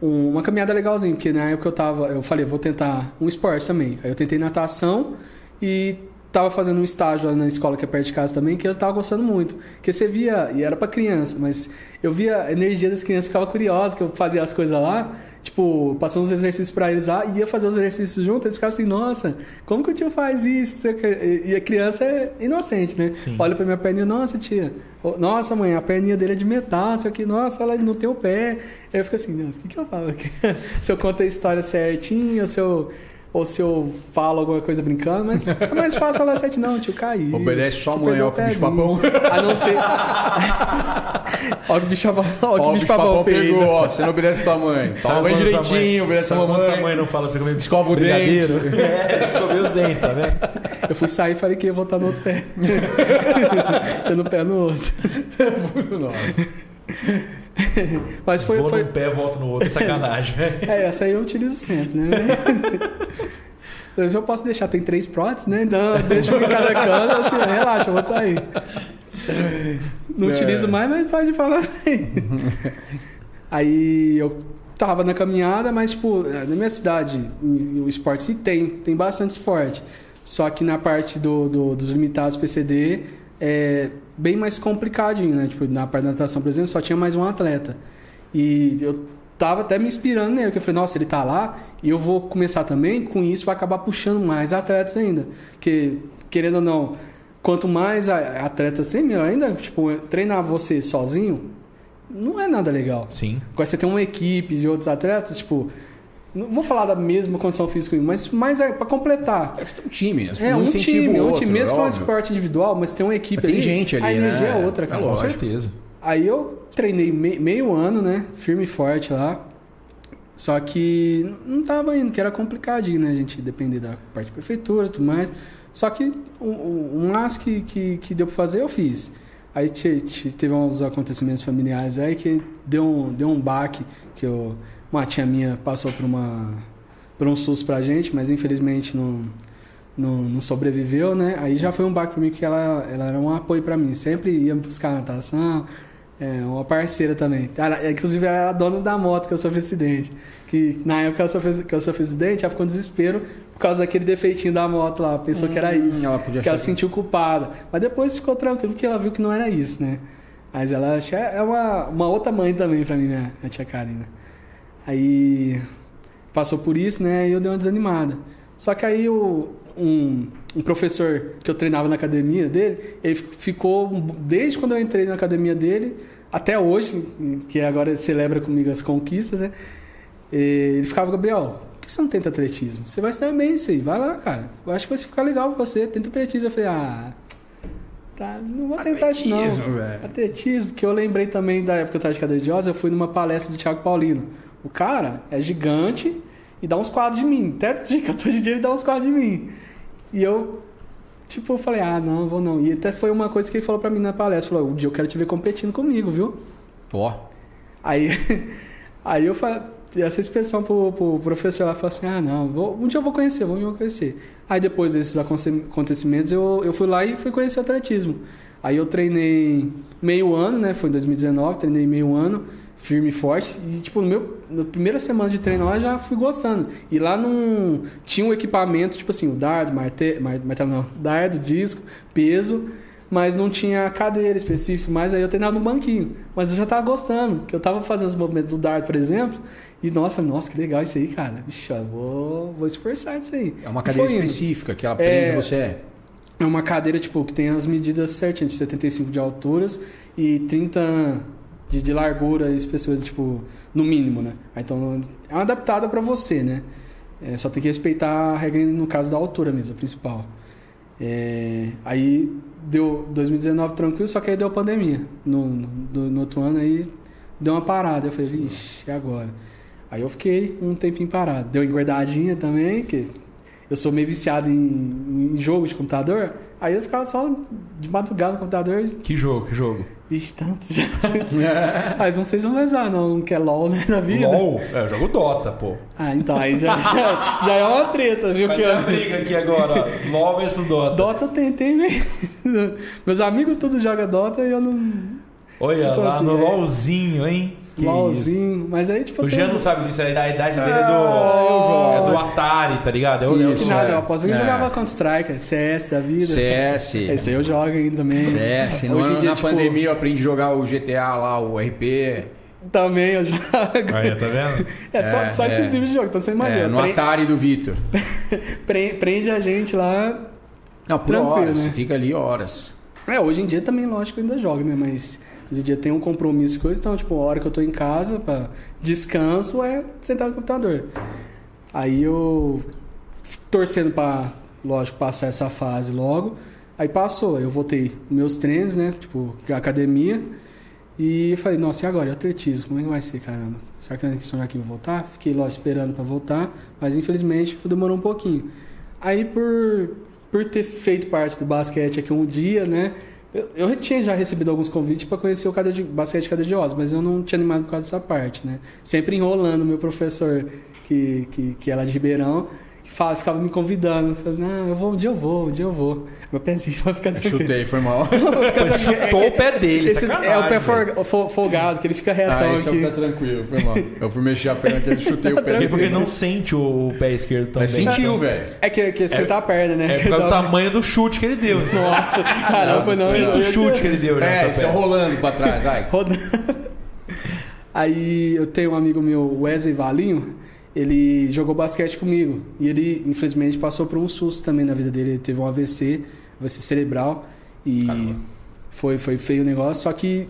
um- uma caminhada legalzinha, porque na época eu tava, eu falei, vou tentar um esporte também. Aí eu tentei natação e tava fazendo um estágio lá na escola que é perto de casa também, que eu tava gostando muito. Porque você via, e era pra criança, mas eu via a energia das crianças, ficava curiosa, que eu fazia as coisas lá, tipo, passando uns exercícios pra eles lá, e ia fazer os exercícios junto, eles ficavam assim, nossa, como que o tio faz isso? E a criança é inocente, né? Sim. Olha pra minha perninha, nossa, tia, nossa, mãe, a perninha dele é de metal, isso aqui, nossa, ela não tem o pé. Aí eu fico assim, nossa, o que, que eu falo aqui? <laughs> se eu conto a história certinho, se eu. Ou se eu falo alguma coisa brincando, mas é mais fácil falar certo, não, tio caiu. Obedece mãe, perdeu ó, o que bicho papão. A não ser. <laughs> Olha o que bicho papão, que Ó, o bicho papão fez. pegou, ó. Você não obedece tua mãe. Sabe Toma bem mãe- direitinho, obedece tua quando sua mãe. mãe não fala pra você comer Escova o brigadeiro? <laughs> É, escovei os dentes, tá vendo? Eu fui sair e falei que ia voltar no outro pé. <laughs> eu no pé no outro. Nossa. <laughs> Mas foi. Vou foi... num pé, volto no outro, sacanagem, <laughs> velho. É, essa aí eu utilizo sempre, né? <laughs> Vezes eu posso deixar, tem três próteses, né? Então, deixa um em cada canto, assim, relaxa, vou estar aí. Não É. utilizo mais, mas pode falar aí. Aí eu tava na caminhada, mas, tipo, na minha cidade, o esporte se tem, tem bastante esporte. Só que na parte do, do- dos limitados PCD é bem mais complicadinho, né? Tipo, na parte da natação, por exemplo, só tinha mais um atleta. E eu tava até me inspirando nele, porque eu falei, nossa, ele tá lá e eu vou começar também, com isso vai acabar puxando mais atletas ainda. Porque, querendo ou não, quanto mais atletas tem, melhor ainda, tipo, treinar você sozinho, não é nada legal. Sim. Quando você tem uma equipe de outros atletas, tipo, não vou falar da mesma condição física, mas mais é para completar. É tem um time, né? É um incentiva time, um outro, time, mesmo que é um esporte individual, mas tem uma equipe Mas tem ali, gente ali, a energia né? é outra, É cara. Com lógico. certeza. Aí eu treinei me- meio ano, né? Firme e forte lá. Só que não tava indo, que era complicadinho, né? A gente depender da parte de prefeitura e tudo mais. Só que o, o, que, que, que deu pra fazer, eu fiz. Aí te- te- teve uns acontecimentos familiares aí que deu um, deu um baque, que eu, uma tia minha passou por uma por um susto pra gente, mas infelizmente não, não, não sobreviveu, né? Aí já foi um baque pra mim, que ela, ela era um apoio pra mim. Sempre ia me buscar natação, é, uma parceira também. Ela, inclusive, ela era a dona da moto que eu sofri acidente. Que na época que eu sofri, que eu sofri acidente, ela ficou em desespero por causa daquele defeitinho da moto lá. Pensou que era isso. Ela que ela se sentiu culpada. Mas depois ficou tranquilo, porque ela viu que não era isso, né? Mas ela acha- é uma, uma outra mãe também pra mim, né? A tia Karina. Aí passou por isso, né? E eu dei uma desanimada. Só que aí o, um, um professor que eu treinava na academia dele, ele fi- ficou desde quando eu entrei na academia dele até hoje, que agora ele celebra comigo as conquistas, né? Ele ficava, Gabriel, por que você não tenta atletismo? Você vai se dar bem isso aí, vai lá, cara. Eu acho que vai ficar legal pra você, tenta atletismo. Eu falei, ah, tá, não vou tentar isso não. Atletismo, velho. Atletismo, porque eu lembrei também da época que eu estava de cadeira de rosa, eu fui numa palestra do Thiago Paulino. O cara é gigante e dá uns quadros de mim. Até do <laughs> dia que eu tô de dia, ele dá uns quadros de mim. E eu, tipo, falei, ah, não, vou não. E até foi uma coisa que ele falou pra mim na palestra. Falou, um dia eu quero te ver competindo comigo, viu? Ó, Aí, <laughs> aí eu falei, essa expressão pro, pro professor lá, falou assim, ah, não, vou- um dia eu vou conhecer, vou conhecer. Aí depois desses aconte- acontecimentos, eu, eu fui lá e fui conhecer o atletismo. Aí eu treinei meio ano, né, foi em 2019, treinei meio ano, firme e forte, e tipo, no meu, na primeira semana de treino lá, já fui gostando. E lá não tinha um equipamento, tipo assim, o dardo, marte, mar- martelo não, dardo, disco, peso, mas não tinha cadeira específica, mas aí eu treinava no banquinho. Mas eu já tava gostando, que eu tava fazendo os movimentos do dardo, por exemplo, e nossa, falei, nossa, que legal isso aí, cara. Vixe, eu vou, vou esforçar isso aí. é uma cadeira específica que ela prende É. você. É uma cadeira, tipo, que tem as medidas certinhas, de 75 de alturas e 30 de, de largura e espessura, tipo, no mínimo, né? Aí, Então, é uma adaptada para você, né? É, só tem que respeitar a regra, no caso da altura mesmo, a principal. É, aí, deu 2019 tranquilo, só que aí deu pandemia. No, no, no outro ano, aí deu uma parada. Eu falei, vixe, e agora? Aí eu fiquei um tempinho parado. Deu engordadinha também, que eu sou meio viciado em, em jogo de computador. Aí eu ficava só de madrugada no computador. Que jogo, que jogo? Vixe, tanto já. <laughs> Mas não sei se vão usar, não, que é LOL, né, na vida. LOL? É, eu jogo Dota, pô. Ah, então, aí já, já, já é uma treta, viu? Vai Que ter eu- briga aqui agora, ó. LOL versus Dota. Dota eu tentei mesmo. Meus amigos todos jogam Dota e eu não. Olha Não lá no é. LOLzinho, hein? Que LOLzinho. Mas aí, tipo. O Jean não sabe disso, é da idade dele é Ah, do, eu jogo. é do Atari, tá ligado? Eu, eu Isso, Que nada, é. eu aposto que eu É. jogava Counter-Strike, CS da vida. CS. Esse aí eu jogo ainda também. CS. No Hoje em ano, dia, na tipo, pandemia eu aprendi a jogar o GTA lá, o RP. Também eu jogo. Aí, tá vendo? <laughs> É só, É, só é. esses níveis de jogo, então você imagina. É, no Atari do Vitor. <laughs> pre- prende a gente lá. Não, por horas. né? Você fica ali horas. É, hoje em dia também, lógico, eu ainda jogo, né? Mas hoje em dia tem um compromisso com coisa, então, tipo, a hora que eu tô em casa, pra descanso, é sentar no computador. Aí eu torcendo pra, lógico, passar essa fase logo. Aí passou, eu voltei meus treinos, né? Tipo, academia. E falei, nossa, e agora? E o atletismo? Como é que vai ser, caramba? Será que que eu vou voltar? Fiquei lá esperando pra voltar, mas infelizmente demorou um pouquinho. Aí por, por ter feito parte do basquete aqui um dia, né? Eu, eu tinha já recebido alguns convites para conhecer o cadeia de, basquete mas eu não tinha animado por causa dessa parte, né? Sempre enrolando meu professor, que, que, que era de Ribeirão, fala, ficava me convidando. Não, eu vou, um dia eu vou, um dia eu vou. Meu pezinho <laughs> vai ficar tranquilo. Chutei, foi mal. <laughs> Chutou o pé dele, Esse é o pé for- folgado, que ele fica retão Ah, esse aqui. tá tranquilo, foi mal. Eu fui mexer a perna aqui, chutei o pé. Porque, porque dele. não sente o pé esquerdo também. Mas sentiu, velho. É que, que sentar a perna, né? É <laughs> do tamanho do chute que ele deu. Nossa, caramba, não. Quinto chute que ele deu já. É, pé. rolando pra trás, vai. Rodando. Aí eu tenho um amigo meu, Wesley Valinho, ele jogou basquete comigo. E ele, infelizmente, passou por um susto também na vida dele. Ele teve um AVC, AVC cerebral. E foi, foi feio o negócio. Só que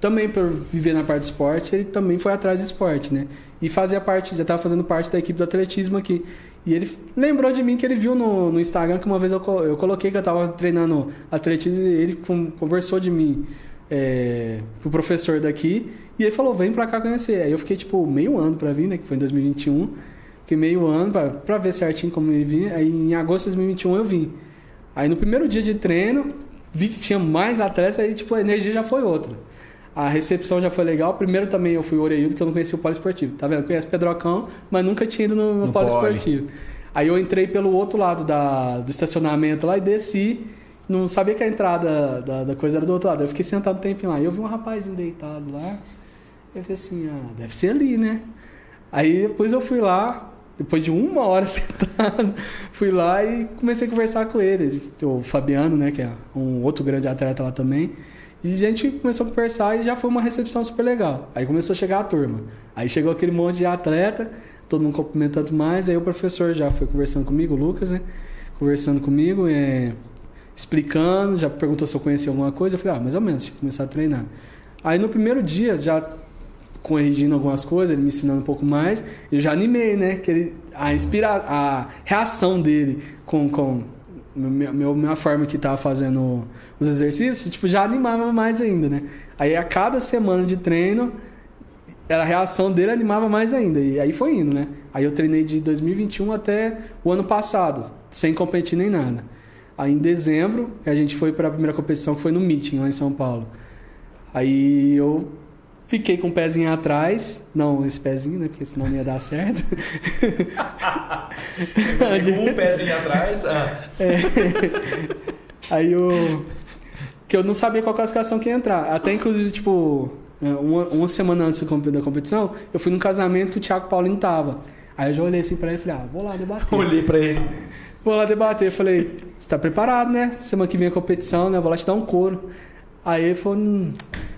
também por viver na parte de esporte, ele também foi atrás de esporte, né? E fazia parte, já estava fazendo parte da equipe do atletismo aqui. E ele lembrou de mim que ele viu no, no Instagram que uma vez eu, eu coloquei que eu estava treinando atletismo e ele conversou de mim é, pro professor daqui e ele falou, vem pra cá conhecer. Aí eu fiquei tipo meio ano pra vir, né? Que foi em 2021. Fiquei meio ano pra, pra ver certinho como ele vinha. Aí em agosto de 2021 eu vim. Aí no primeiro dia de treino, vi que tinha mais atletas, aí tipo a energia já foi outra. A recepção já foi legal. Primeiro também eu fui Oreildo, que eu não conhecia o poliesportivo. Tá vendo? Eu conheço Pedrocão, mas nunca tinha ido no, no, no poliesportivo. Poli. Aí eu entrei pelo outro lado da, do estacionamento lá e desci. Não sabia que a entrada da, da coisa era do outro lado. Eu fiquei sentado um tempinho lá. E eu vi um rapazinho deitado lá. Eu falei assim, ah, deve ser ali, né? Aí depois eu fui lá, depois de uma hora <laughs> sentado, fui lá e comecei a conversar com ele. O Fabiano, né, que é um outro grande atleta lá também. E a gente começou a conversar e já foi uma recepção super legal. Aí começou a chegar a turma. Aí chegou aquele monte de atleta, todo mundo cumprimentando mais. Aí o professor já foi conversando comigo, o Lucas, né? Conversando comigo, é, explicando, já perguntou se eu conhecia alguma coisa. Eu falei, ah, mais ou menos, tinha que começar a treinar. Aí no primeiro dia, já corrigindo algumas coisas, ele me ensinando um pouco mais, eu já animei, né? Que ele, a, inspira, a reação dele com, com meu, minha forma que estava fazendo os exercícios, tipo, já animava mais ainda, né? Aí a cada semana de treino, a reação dele animava mais ainda. E aí foi indo, né? Aí eu treinei de 2021 até o ano passado, sem competir nem nada. Aí em dezembro, a gente foi para a primeira competição que foi no Meeting, lá em São Paulo. Aí eu Fiquei com o pezinho atrás. Não, esse pezinho, né? Porque senão não ia dar certo. <laughs> um pezinho atrás. Ah. É. Aí eu. Que eu não sabia qual classificação que ia entrar. Até inclusive, tipo, é, uma, uma semana antes da competição, eu fui num casamento que o Thiago Paulinho tava. Aí eu já olhei assim pra ele e falei, ah, vou lá debater. Olhei pra ele. Vou lá debater. Eu falei, você tá preparado, né? Semana que vem a competição, né? Eu vou lá te dar um couro. Aí ele falou, hum,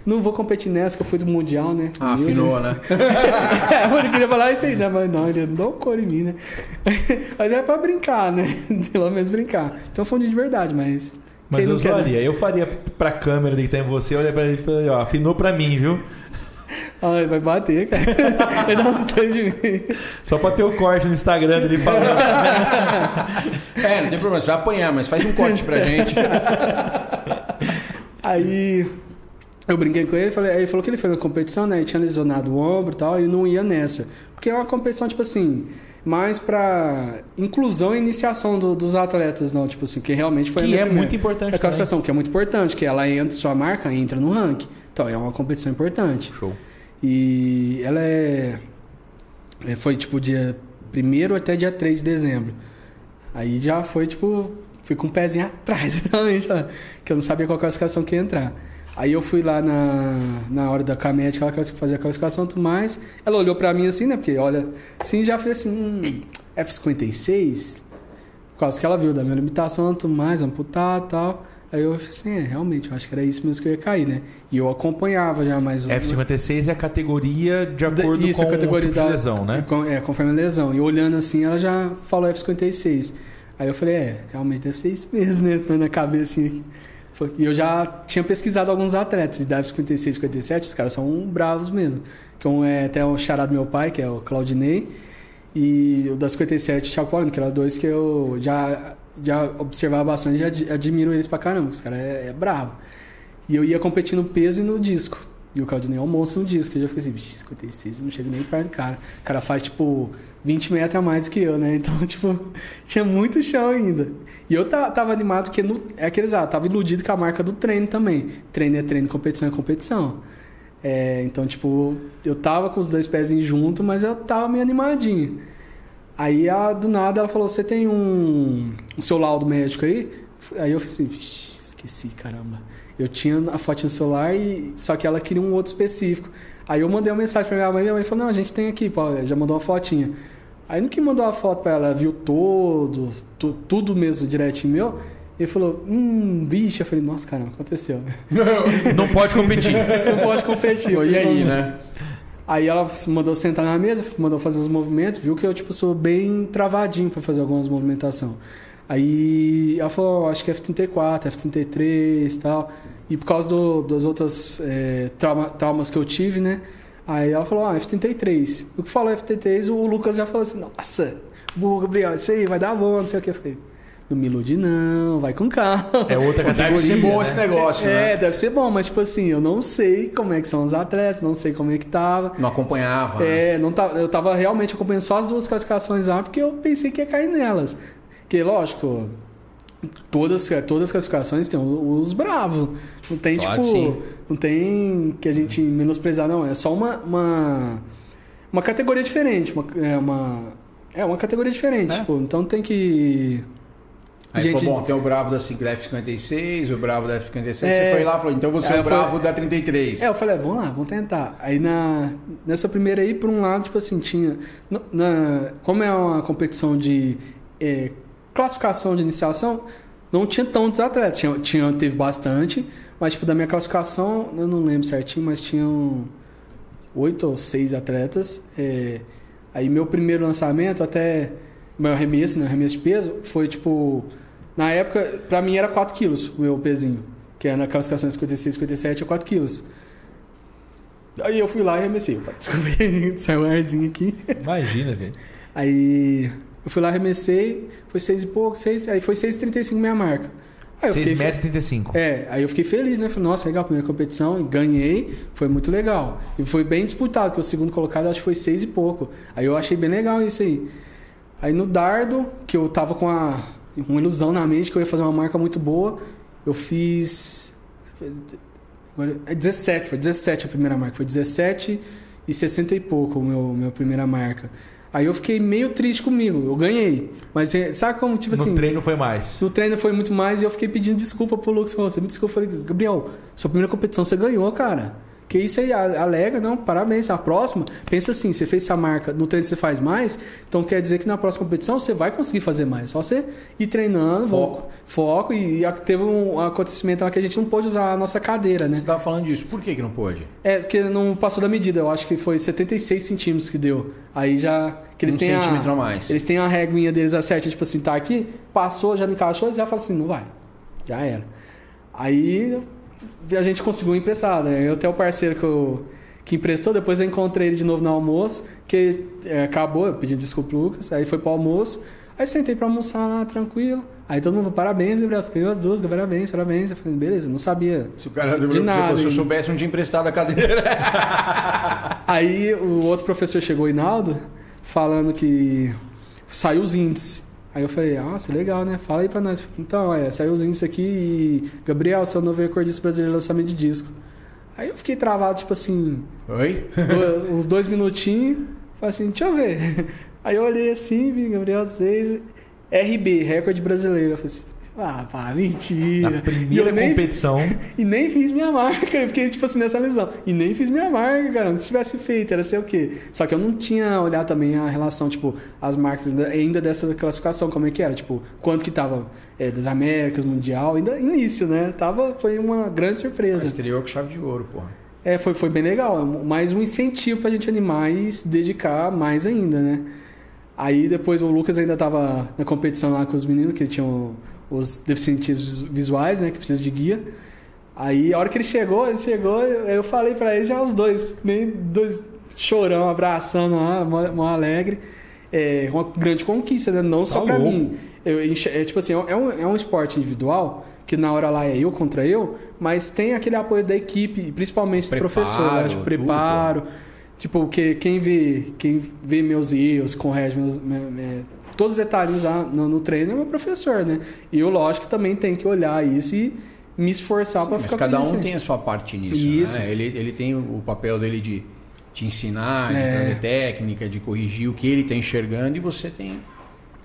não vou competir nessa, que eu fui do Mundial, né? Ah, afinou, né? <laughs> é, ele queria falar isso aí, né? Mas não, ele não dá um cor em mim, né? <laughs> mas é pra brincar, né? <laughs> Pelo menos brincar. Então foi um de verdade, mas. Mas eu faria. Quer, né? Eu faria pra câmera que tá em você, olha pra ele e falei, ó, afinou pra mim, viu? Ah, vai bater, cara. Vai dar um de mim. Só pra ter o corte no Instagram dele falando. é, não tem problema, você vai apanhar, mas faz um corte pra gente. Aí eu brinquei com ele, falei, aí ele falou que ele foi na competição, né? Ele tinha lesionado o ombro e tal, e não ia nessa. Porque é uma competição, tipo assim, mais para inclusão e iniciação do, dos atletas, não, tipo assim, que realmente foi que a é primeira. muito importante. É a classificação, também. que é muito importante, que ela entra, sua marca entra no ranking. Então é uma competição importante. Show. E ela é, é foi tipo dia 1 até dia 3 de dezembro. Aí já foi tipo, fui com um pezinho atrás, <laughs> realmente, que eu não sabia qual classificação que ia entrar. Aí eu fui lá na, na hora da camética, ela fazia a classificação tudo mais. Ela olhou pra mim assim, né? Porque olha, assim, já fez assim, hum, F56? Por causa que ela viu da minha limitação tudo mais, amputar e tal. Aí eu falei assim, é, realmente, eu acho que era isso mesmo que eu ia cair, né? E eu acompanhava já mais... F56 é a categoria de acordo isso, com a categoria tipo da, lesão, né? É, conforme a lesão. E olhando assim, ela já falou F56. Aí eu falei, é, realmente deve ser isso mesmo, né? Na cabeça assim. E eu já tinha pesquisado alguns atletas, de 56 57, os caras são bravos mesmo. Que um é até o charado do meu pai, que é o Claudinei, e o da 57, Thiago Paulino, que eram dois que eu já, já observava bastante já admiro eles pra caramba, os caras é, é bravo. E eu ia competir no peso e no disco. E o Claudinei é um monstro no disco. Eu já fiquei assim, 56, não chego nem perto do cara. O cara faz, tipo, 20 metros a mais que eu, né? <laughs> Então, tipo, tinha muito chão ainda. E eu tava animado porque é aqueles, ah, tava iludido com a marca do treino também. Treino é treino, competição é competição. É, então, tipo, eu tava com os dois pés junto, mas eu tava meio animadinho. Aí, a, do nada, ela falou: Você tem um, o seu laudo médico aí? Aí eu falei assim: esqueci, caramba. Eu tinha a foto no celular, e, só que ela queria um outro específico. Aí eu mandei uma mensagem pra minha mãe, minha mãe falou: Não, a gente tem aqui, pô, já mandou uma fotinha. Aí no que mandou a foto para ela, viu todo, tu, tudo mesmo direitinho meu, ele falou, hum, bicho, eu falei, nossa, caramba, aconteceu. Não, não pode competir. <laughs> não pode competir. e aí, né? Aí ela mandou sentar na mesa, mandou fazer os movimentos, viu que eu, tipo, sou bem travadinho para fazer algumas movimentações. Aí ela falou, acho que F34, F33 e tal. E por causa do, das outras é, trauma, traumas que eu tive, né? Aí ela falou, ah, F33. O que falou F33, o Lucas já falou assim, nossa, burro, Gabriel, isso aí vai dar bom, não sei o que. Eu falei, não me ilude não, vai com calma. É outra <laughs> categoria. Deve ser bom né? esse negócio, É, né? deve ser bom, mas tipo assim, eu não sei como é que são os atletas, não sei como é que tava. Não acompanhava. né? É, não tava, eu tava realmente acompanhando só as duas classificações lá, porque eu pensei que ia cair nelas. Porque, lógico, todas, todas as classificações tem os bravos. Não tem, Claro tipo. sim. Não tem que a gente menosprezar, não. É só uma, uma, uma categoria diferente. Uma, é, uma, é uma categoria diferente. É. Tipo, então tem que. Aí gente- falou, bom, tem o bravo da da F56, o bravo da F56. É. Você foi lá e falou, então você é o falei- bravo da 33. É, eu falei, ah, vamos lá, vamos tentar. Aí na, nessa primeira aí, por um lado, tipo assim, tinha. na- como é uma competição de é, classificação de iniciação, não tinha tantos atletas. Tinha, tinha, teve bastante, mas tipo, da minha classificação, eu não lembro certinho, mas tinham oito ou seis atletas. É, aí meu primeiro lançamento, até meu arremesso, né, arremesso de peso, foi tipo. Na época, pra mim era 4 quilos o meu pezinho. Que é na classificação 56, 57 é 4 quilos. Aí eu fui lá e arremessei. <laughs> Desculpa saiu um arzinho aqui. Imagina, velho. Aí eu fui lá, arremessei, foi 6 e pouco, 6, aí foi 6,35 minha marca. Aí eu 6 fiquei. metros e 35. É, aí eu fiquei feliz, né? Falei, nossa, legal, primeira competição, ganhei, foi muito legal. E foi bem disputado, porque o segundo colocado acho que foi seis e pouco. Aí eu achei bem legal isso aí. Aí no dardo, que eu tava com a, uma ilusão na mente que eu ia fazer uma marca muito boa, eu fiz. agora, É 17, foi 17 a primeira marca, foi 17 e 60 e pouco a meu, minha primeira marca. Aí eu fiquei meio triste comigo, eu ganhei. Mas é, sabe como, tipo no assim. treino foi mais. No treino foi muito mais e eu fiquei pedindo desculpa pro Lucas. Falou, Você me desculpa. Eu falei, Gabriel, sua primeira competição você ganhou, cara. Que isso aí, a- alega, não, parabéns. A próxima, pensa assim, você fez essa marca, no treino você faz mais, então quer dizer que na próxima competição você vai conseguir fazer mais. Só você ir treinando, Foco. foco e, e teve um acontecimento lá que a gente não pôde usar a nossa cadeira, né? Você tava falando disso, por que que não pôde? É, porque não passou da medida, eu acho que foi 76 centímetros que deu. Aí já. Que eles um têm a- centímetro a mais. eles têm a reguinha deles certinha, tipo assim, tá aqui, passou, já não encaixou, já fala assim, não vai. Já era. Aí a gente conseguiu emprestar, né? Eu até o parceiro que, eu, que emprestou, depois eu encontrei ele de novo no almoço, que é, acabou, eu pedi desculpa pro Lucas, aí foi pro almoço, aí sentei pra almoçar lá, tranquilo. Aí todo mundo, parabéns, Gabriel, você ganhou as duas, parabéns, parabéns. Eu falei, beleza, não sabia. Se o cara De nada, se eu soubesse, não tinha emprestado a cadeira. <laughs> Aí o outro professor chegou, Hinaldo, falando que saiu os índices. Aí eu falei, nossa, legal, né? Fala aí pra nós. Então, é, saiu os índices aqui e... Gabriel, seu novo recordista brasileiro de lançamento de disco. Aí eu fiquei travado, tipo assim, Oi? uns dois minutinhos. Falei assim, deixa eu ver. <laughs> Aí eu olhei assim, vi Gabriel 6, RB, recorde brasileiro. Eu falei assim, ah, pá, mentira. Na E primeira eu nem- competição. <laughs> e nem fiz minha marca. Eu fiquei, tipo assim, nessa lesão. E nem fiz minha marca, cara. Se tivesse feito, era ser o quê? Só que eu não tinha olhado também a relação, tipo, as marcas ainda- dessa classificação, como é que era. Tipo, quanto que tava é, das Américas, Mundial, ainda início, né? Tava, foi uma grande surpresa. Exterior com chave de ouro, porra. É, foi, foi bem legal. É mais um incentivo pra gente animar e se dedicar mais ainda, né? Aí depois o Lucas ainda tava na competição lá com os meninos, que tinham os deficientes visuais, né? Que precisa de guia. Aí a hora que ele chegou, ele chegou, eu, falei pra ele já os dois, nem dois chorão, abraçando lá, mó alegre. É uma grande conquista, né? Não só Tá pra louco. mim. Eu, é, tipo assim, é um, é um esporte individual, que na hora lá é eu contra eu, mas tem aquele apoio da equipe, principalmente do Preparo, professor, né? Tudo, preparo. Tipo, que quem vê, quem vê meus erros, corrige meus, me- me- todos os detalhes lá no, no treino é meu professor, né? E eu, lógico, também tenho que olhar isso e me esforçar pra Mas ficar cada um né? tem a sua parte nisso. Isso. Né? Ele, ele tem o papel dele de te ensinar, de É. trazer técnica, de corrigir o que ele está enxergando e você tem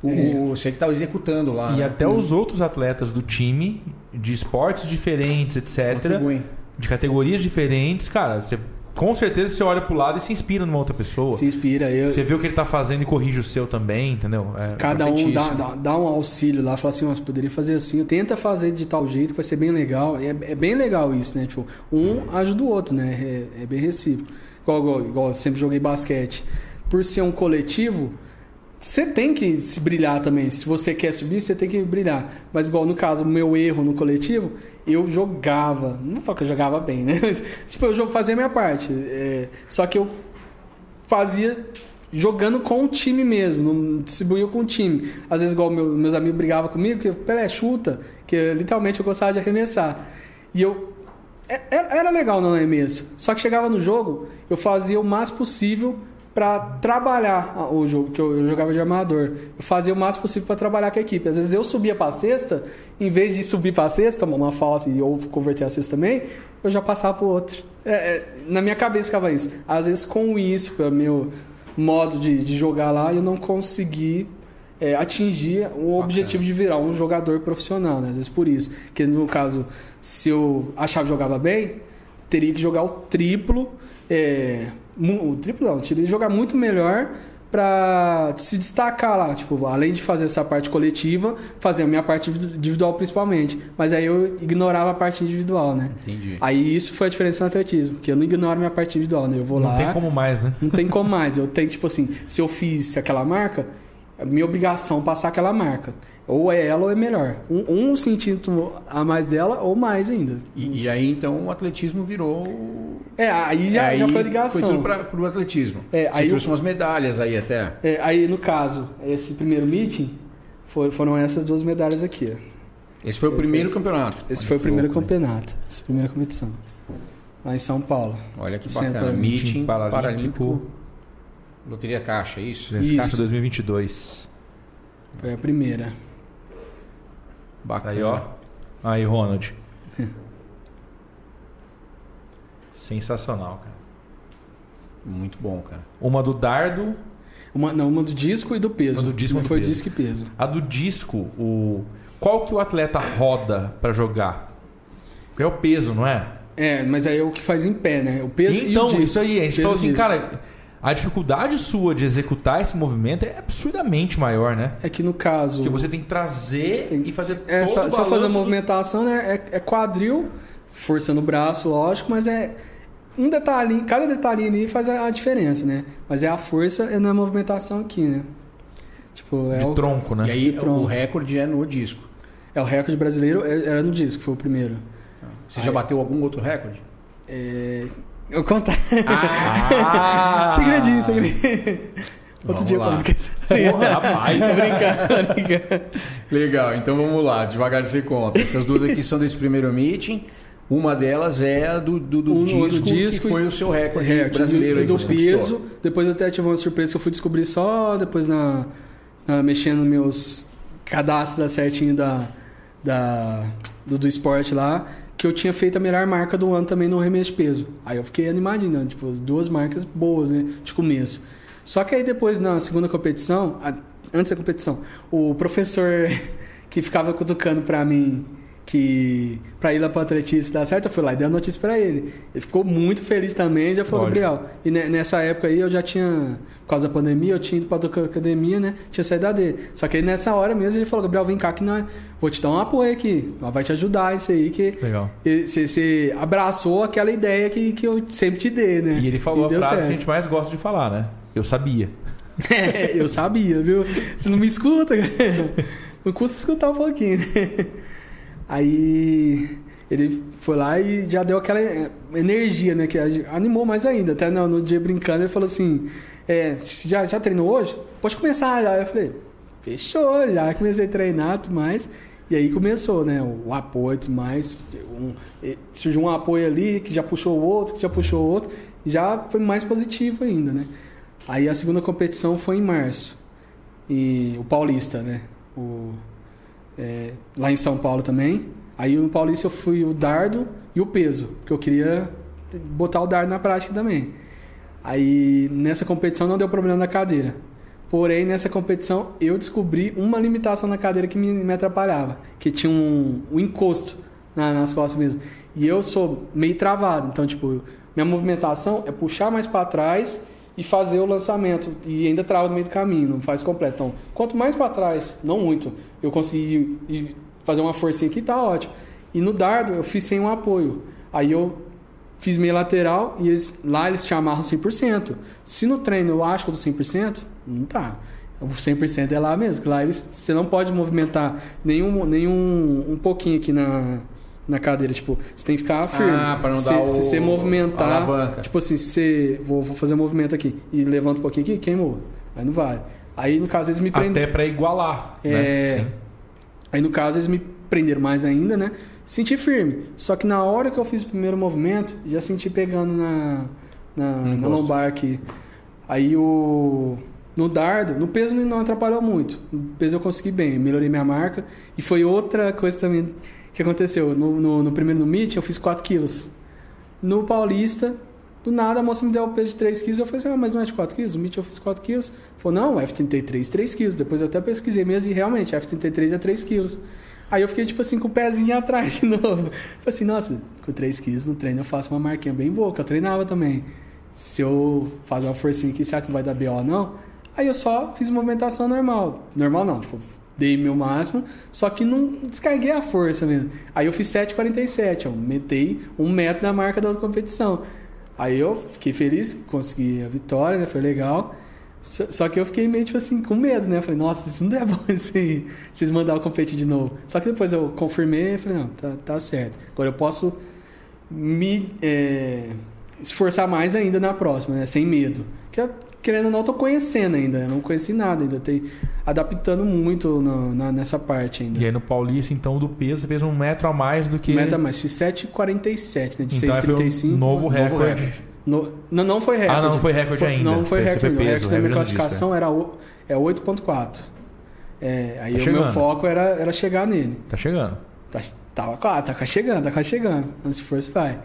o, o- você que está executando lá. E né? até os outros atletas do time, de esportes diferentes, etc., Contribuem. de categorias diferentes, cara, você com certeza você olha pro lado e se inspira numa outra pessoa. Se inspira. Eu, Você vê o que ele tá fazendo e corrige o seu também, entendeu? É, Cada um dá, dá, dá um auxílio lá, fala assim, você poderia fazer assim, tenta fazer de tal jeito que vai ser bem legal. É, é bem legal isso, né? Tipo, um ajuda o outro, né? É, é bem recíproco. Igual, igual, igual eu sempre joguei basquete. Por ser um coletivo, você tem que se brilhar também. Se você quer subir, você tem que brilhar. Mas igual no caso, o meu erro no coletivo, eu jogava. Não falar que eu jogava bem, né? <laughs> tipo, eu fazia a minha parte. é, só que eu fazia jogando com o time mesmo, não distribuía com o time. Às vezes, igual meu, meus amigos brigavam comigo, que, Pelé, chuta, que literalmente eu gostava de arremessar. E eu. é- é- Era legal no arremesso. Só que chegava no jogo, eu fazia o máximo possível para trabalhar a- o jogo, que eu, eu jogava de armador. Eu fazia o máximo possível para trabalhar com a equipe. Às vezes eu subia para cesta, em vez de subir para tomar uma falta e ou converter a cesta também, eu já passava pro outro. É, é, na minha cabeça ficava isso. Às vezes com isso, pelo meu modo de, de jogar lá, eu não consegui é, atingir o objetivo de virar um jogador profissional, né? Às vezes por isso. Que no caso, se eu achava que jogava bem, teria que jogar o triplo. é, o triplo não, que jogar muito melhor para se destacar lá. Tipo, além de fazer essa parte coletiva, fazer a minha parte individu- individual principalmente. Mas aí eu ignorava a parte individual, né? Entendi. Aí isso foi a diferença no atletismo, porque eu não ignoro minha parte individual, né? Eu vou Não lá. tem como mais, né? Não tem como mais. Eu tenho, tipo assim, se eu fiz aquela marca, minha obrigação passar aquela marca. Ou é ela ou é melhor. Um, um centímetro a mais dela ou mais ainda. E, e aí, então, o atletismo virou... o- É, aí já, aí já foi ligação. Foi tudo pra, pro atletismo. É, Você aí trouxe o- umas medalhas aí até. É, aí, no caso, esse primeiro meeting, foi- foram essas duas medalhas aqui. Esse foi o primeiro campeonato. Esse Olha foi o primeiro louco, né? campeonato. Essa primeira competição. Lá em São Paulo. Olha que bacana. meeting Meeting paralímpico. paralímpico. Loteria Caixa, é isso? Isso. Caixa 2022. Foi a primeira. Bacana. Aí, ó. Aí, Ronald. <laughs> Sensacional, cara. Muito bom, cara. Uma do dardo, Uma, não, uma do disco e do peso. Uma do disco e Uma do foi peso. disco e peso. a do disco, o qual que o atleta roda pra jogar? É o peso, não é? É, mas aí é o que faz em pé, né? O peso e então, o disco. isso aí, a gente Peso falou e assim, disco. cara, a dificuldade sua de executar esse movimento é absurdamente maior, né? É que no caso. Porque você tem que trazer Tem- e fazer É todo só, o só fazer a movimentação, né? É, é quadril, força no braço, lógico, mas é um detalhinho, cada detalhinho ali faz a, a diferença, né? Mas é a força é na movimentação aqui, né? Tipo, é, de o, tronco, né? E aí, o recorde é no disco. é o recorde brasileiro, é- era no disco, foi o primeiro. Você já Aí- bateu algum outro recorde? É, eu contar. Ah! <laughs> segredinho, segredinho. Outro Vamos dia eu lá. conto que essa Porra, rapaz. Tô brincando, tô brincando. Legal, então vamos lá, devagar você conta. Essas duas aqui são desse primeiro meeting. Uma delas é a do, do, do Um disco, do disco que foi o seu recorde Recorde brasileiro. do, aí do peso. Depois eu até tive uma surpresa que eu fui descobrir só depois na, na- mexendo nos meus cadastros da certinho da, da do, do esporte lá, que eu tinha feito a melhor marca do ano também no remesso de peso. Aí eu fiquei animadinho, né? tipo, as duas marcas boas, né, de começo. Só que aí depois na segunda competição, antes da competição, o professor <laughs> que ficava cutucando pra mim que pra ir lá pro atletismo dar certo, eu fui lá e dei a notícia pra ele. Ele ficou muito feliz também, já falou, Lógico. Gabriel. E ne- nessa época aí eu já tinha, por causa da pandemia, eu tinha ido pra do- academia, né? Tinha saído da dele. Só que aí nessa hora mesmo ele falou, Gabriel, vem cá que nós vou te dar um apoio aqui. Vai te ajudar isso aí, que Legal. e você, abraçou aquela ideia que, que eu sempre te dei, né? E ele falou a deu frase que a certo. gente mais gosta de falar, né? Eu sabia. <laughs> É, eu sabia, viu? Você não me escuta, cara. <laughs> Não custa escutar um pouquinho. Aí ele foi lá e já deu aquela energia, né? Que animou mais ainda. Até no, no dia brincando, ele falou assim: é, "Você já, já treinou hoje? Pode começar já. Eu falei: fechou, já comecei a treinar tudo mais. E aí começou, né? O, apoio tudo mais. Um, surgiu um apoio ali que já puxou o outro, que já puxou o outro. E já foi mais positivo ainda, né? Aí a segunda competição foi em março. E o Paulista, né? O, é, lá em São Paulo também. Aí no Paulista eu fui o dardo e o peso, porque eu queria botar o dardo na prática também. Aí nessa competição não deu problema na cadeira. Porém, nessa competição eu descobri uma limitação na cadeira que me, me atrapalhava, que tinha um, um encosto na- nas costas mesmo. E eu sou meio travado, então tipo, minha movimentação é puxar mais para trás e fazer o lançamento e ainda trava no meio do caminho, não faz completo. Então, quanto mais para trás, não muito, eu consegui fazer uma forcinha aqui, tá ótimo. E no dardo eu fiz sem um apoio. Aí eu fiz meio lateral e eles, lá eles te amarram 100%. Se no treino eu acho que eu tô 100%, não tá. O 100% é lá mesmo. Lá eles, você não pode movimentar nenhum, nenhum um pouquinho aqui na, na cadeira. Tipo, você tem que ficar firme. Ah, pra não se, dar o- Se você movimentar. Tipo assim, se você. Vou, vou fazer um movimento aqui e levanta um pouquinho aqui, queimou. Aí não vale. Aí no caso eles me prendem. Até pra igualar. É. Né? Aí no caso eles me prenderam mais ainda, né? Senti firme. Só que na hora que eu fiz o primeiro movimento, já senti pegando na, na, na lombar aqui. Aí o. No dardo, no peso não atrapalhou muito. No peso eu consegui bem, melhorei minha marca. E foi outra coisa também que aconteceu. No, no, no primeiro no meet eu fiz 4 quilos. No Paulista, do nada a moça me deu o peso de 3 quilos. Eu falei assim, ah, mas não é de 4 quilos? Meet eu fiz 4 quilos. Falou, não, F33, 3 quilos. Depois eu até pesquisei mesmo e realmente, F33 é 3 quilos. Aí eu fiquei, tipo assim, com o pezinho <laughs> atrás de novo. Falei assim, nossa, com 3 quilos no treino eu faço uma marquinha bem boa, que eu treinava também. Se eu fazer uma forcinha aqui, será que não vai dar BO não? Aí eu só fiz movimentação normal. Normal não, tipo, dei meu máximo, só que não descarguei a força mesmo. Aí eu fiz 7,47, eu metei um metro na marca da outra competição. Aí eu fiquei feliz, consegui a vitória, né? Foi legal. Só, só que eu fiquei meio, tipo assim, com medo, né? Falei, nossa, isso não é bom <laughs> aí, vocês mandarem eu competir de novo. Só que depois eu confirmei e falei, não, tá, tá certo. Agora eu posso me é, esforçar mais ainda na próxima, né? Sem medo. Que eu, querendo ou não, tô conhecendo ainda, eu não conheci nada ainda, tô adaptando muito na- na- nessa parte ainda. E aí no Paulista, então, do peso, você fez um metro a mais do que. Meta mais, fiz 7,47, né? De Então aí foi 6,35. um novo Novo recorde. recorde. No- não, não foi recorde. Ah, não foi recorde ainda. Não foi Foi- recorde. foi não. o peso, recorde da minha disso, classificação era o- é 8,4. É, aí Tá o chegando. meu foco era, era chegar nele. Tá chegando. Tá, tava quase, tá quase chegando, tá quase chegando. Quando se for, se vai.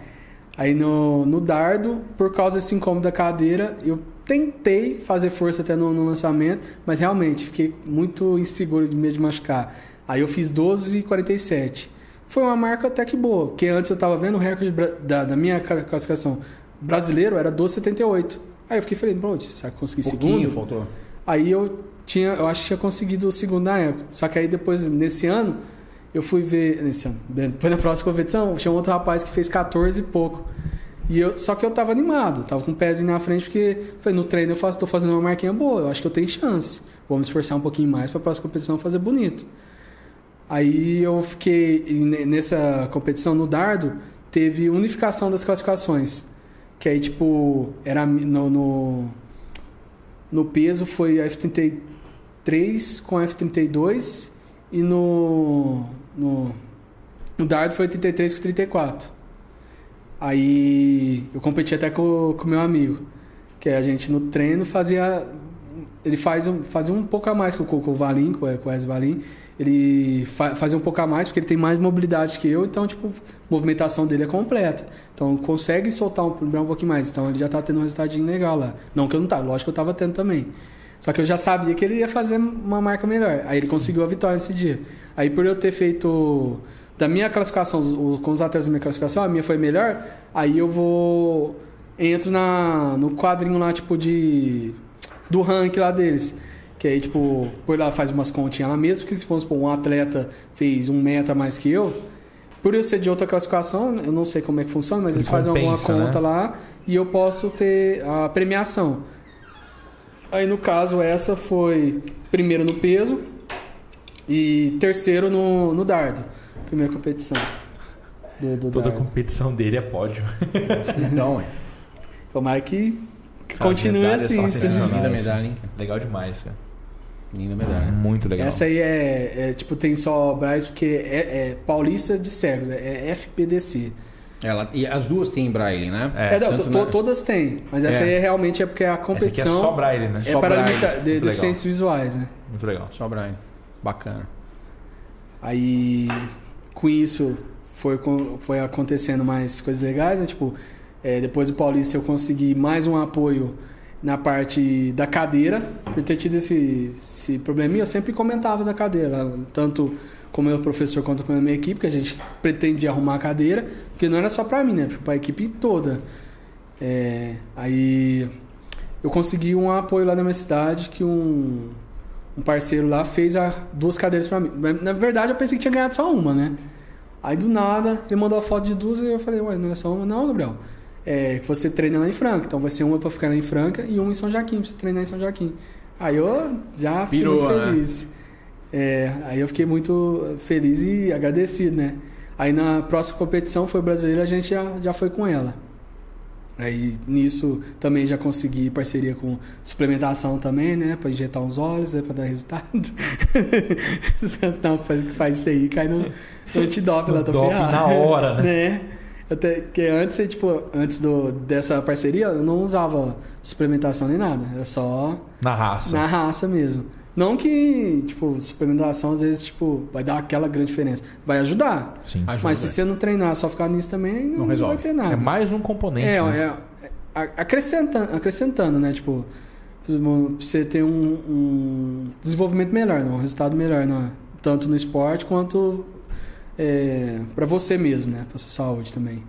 Aí no, no dardo, por causa desse incômodo da cadeira, eu tentei fazer força até no, no lançamento, mas realmente fiquei muito inseguro de medo de machucar. Aí eu fiz 12,47. Foi uma marca até que boa, porque antes eu tava vendo o recorde da, da minha ca- classificação brasileiro era 12,78. Aí eu fiquei falei, bro, será que eu consegui Pouquinho segundo? faltou. Aí eu tinha, eu acho que tinha conseguido o segundo na época. Só que aí depois, nesse ano, eu fui ver. Nesse ano, depois na próxima competição, tinha um outro rapaz que fez 14 e pouco. E eu, só que eu tava animado, tava com o pezinho na frente, porque falei, no treino eu faço, tô fazendo uma marquinha boa, eu acho que eu tenho chance. Vou me esforçar um pouquinho mais pra próxima competição fazer bonito. Aí eu fiquei. ne- Nessa competição no dardo, teve unificação das classificações. Que aí, tipo, era no, no, no peso foi a F33 com a F32 e no, no, no dardo foi 33 com 34. Aí eu competi até com o meu amigo, que a gente no treino fazia. Ele faz fazia um pouco a mais com, com o Valim, com, com o Wes Valim. Ele fa, fazia um pouco a mais porque ele tem mais mobilidade que eu, então, tipo, a movimentação dele é completa. Então, consegue soltar um, um pouquinho mais. Então, ele já tá tendo um resultadinho legal lá. Não que eu não tava, lógico que eu tava tendo também. Só que eu já sabia que ele ia fazer uma marca melhor. Aí ele conseguiu a vitória nesse dia. Aí por eu ter feito da minha classificação, os- com os atletas da minha classificação, a minha foi melhor, aí eu vou entro na no quadrinho lá tipo de do ranking lá deles. Que aí, tipo, por lá faz umas continhas lá mesmo, que se supor, um atleta fez um meta mais que eu, por eu ser de outra classificação, eu não sei como é que funciona, mas eles fazem alguma Compensa, né? conta lá e eu posso ter a premiação. Aí no caso essa foi primeiro no peso e terceiro no, no dardo. Primeira competição. Do, do Toda competição dele é pódio. Então, é. Tomara que, que Cara, continue assim. sensacional. Linda medalha, hein? Legal demais, cara. Linda medalha. Muito legal. Essa aí é, é, tipo, tem só Braz porque é, é Paulista de Cegos, é, é FPDC. Ela, e as duas têm braille, né? É, não, tanto to- na- todas têm, mas essa É. aí é realmente é porque a Essa aqui é competição só Braille, né? é Só para Braille. limita- de- deficientes visuais, né? Muito legal. Só braille. Bacana. Aí, com isso, foi, foi acontecendo mais coisas legais, né? Tipo, é, depois do Paulista eu consegui mais um apoio na parte da cadeira, por ter tido esse, esse probleminha, eu sempre comentava da cadeira, tanto com o meu professor quanto com a minha equipe, que a gente pretendia arrumar a cadeira, porque não era só para mim, né? Para a equipe toda. É, aí eu consegui um apoio lá na minha cidade que um, um parceiro lá fez a, duas cadeiras pra mim. Na verdade, eu pensei que tinha ganhado só uma, né? Aí do nada, ele mandou a foto de duas e eu falei, ué, não é só uma? Não, Gabriel. É que você treina lá em Franca. Então vai ser uma pra ficar lá em Franca e uma em São Joaquim, pra você treinar em São Joaquim. Aí eu já fiquei Pirou, muito né? feliz. É, aí eu fiquei muito feliz e agradecido, né? Aí na próxima competição foi brasileira, a gente já, já foi com ela. Aí nisso também já consegui parceria com suplementação também, né? Pra injetar uns olhos, né? Pra dar resultado. <laughs> Não, faz, faz isso aí, cai no, no antidoping lá, tô ferrado. na hora, né? <laughs> né? Até que antes, tipo, antes do, dessa parceria, eu não usava suplementação nem nada. Era só Na raça. na raça mesmo. Não que, tipo, suplementação às vezes, tipo, vai dar aquela grande diferença. Vai ajudar. Sim. Ajuda. Mas se você não treinar, só ficar nisso também, não, Não resolve. vai ter nada. É mais um componente. É, né? é, é, acrescentando, acrescentando, né? Tipo, pra você ter um, um desenvolvimento melhor, né? um resultado melhor, né? tanto no esporte quanto é, para você mesmo, né? Pra sua saúde também.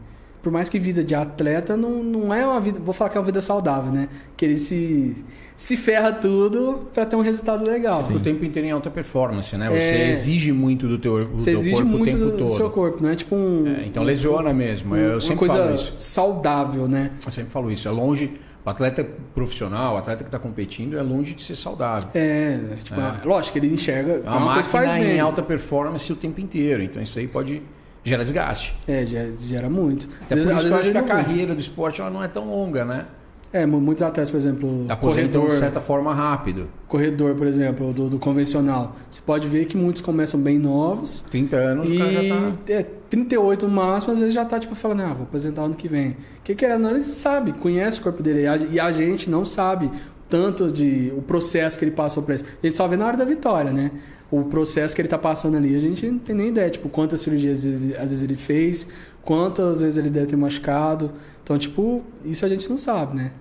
Por mais que vida de atleta não, não é uma vida, vou falar que é uma vida saudável, né? Que ele se, se ferra tudo para ter um resultado legal. Você fica o tempo inteiro em alta performance, né? Você É. exige muito do teu, do Você teu exige corpo muito o tempo do, do todo. seu corpo, não é tipo um. É, então lesiona mesmo. Eu uma sempre coisa falo isso. saudável, né? Eu sempre falo isso. É longe. O atleta profissional, o atleta que está competindo, é longe de ser saudável. É, tipo, É. lógico, ele enxerga. É uma, coisa que faz máquina bem. em alta performance o tempo inteiro. Então isso aí pode gerar desgaste. É, gera, gera muito. Até Às por vezes- isso que eu acho que a ele carreira do esporte ela não é tão longa, né? É, mu- muitos atletas, por exemplo, Aposentam corredor, de certa forma rápido. corredor, por exemplo, do, do convencional. Você pode ver que muitos começam bem novos 30 anos e o cara já tá. é, 38 no máximo, às vezes já tá tipo falando, ah, vou apresentar ano que vem. Que querendo ou não, ele sabe, conhece o corpo dele e a, e a gente não sabe tanto de o processo que ele passou por isso. Gente só vê na hora da vitória, né? O processo que ele tá passando ali, a gente não tem nem ideia, tipo, quantas cirurgias às vezes, ele fez, quantas vezes ele deve ter machucado. Então, tipo, isso a gente não sabe, né?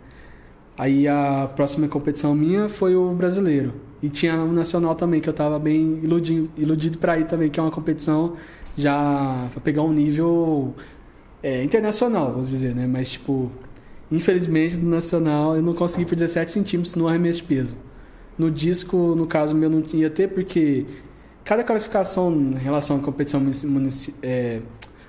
Aí a próxima competição minha foi o brasileiro. E tinha o nacional também, que eu tava bem iludido, iludido para ir também, que é uma competição já para pegar um nível é, internacional, vamos dizer, né? Mas, tipo, infelizmente no nacional eu não consegui por 17 centímetros no arremesso de peso. No disco, no caso meu, não ia ter, porque cada classificação em relação à competição é,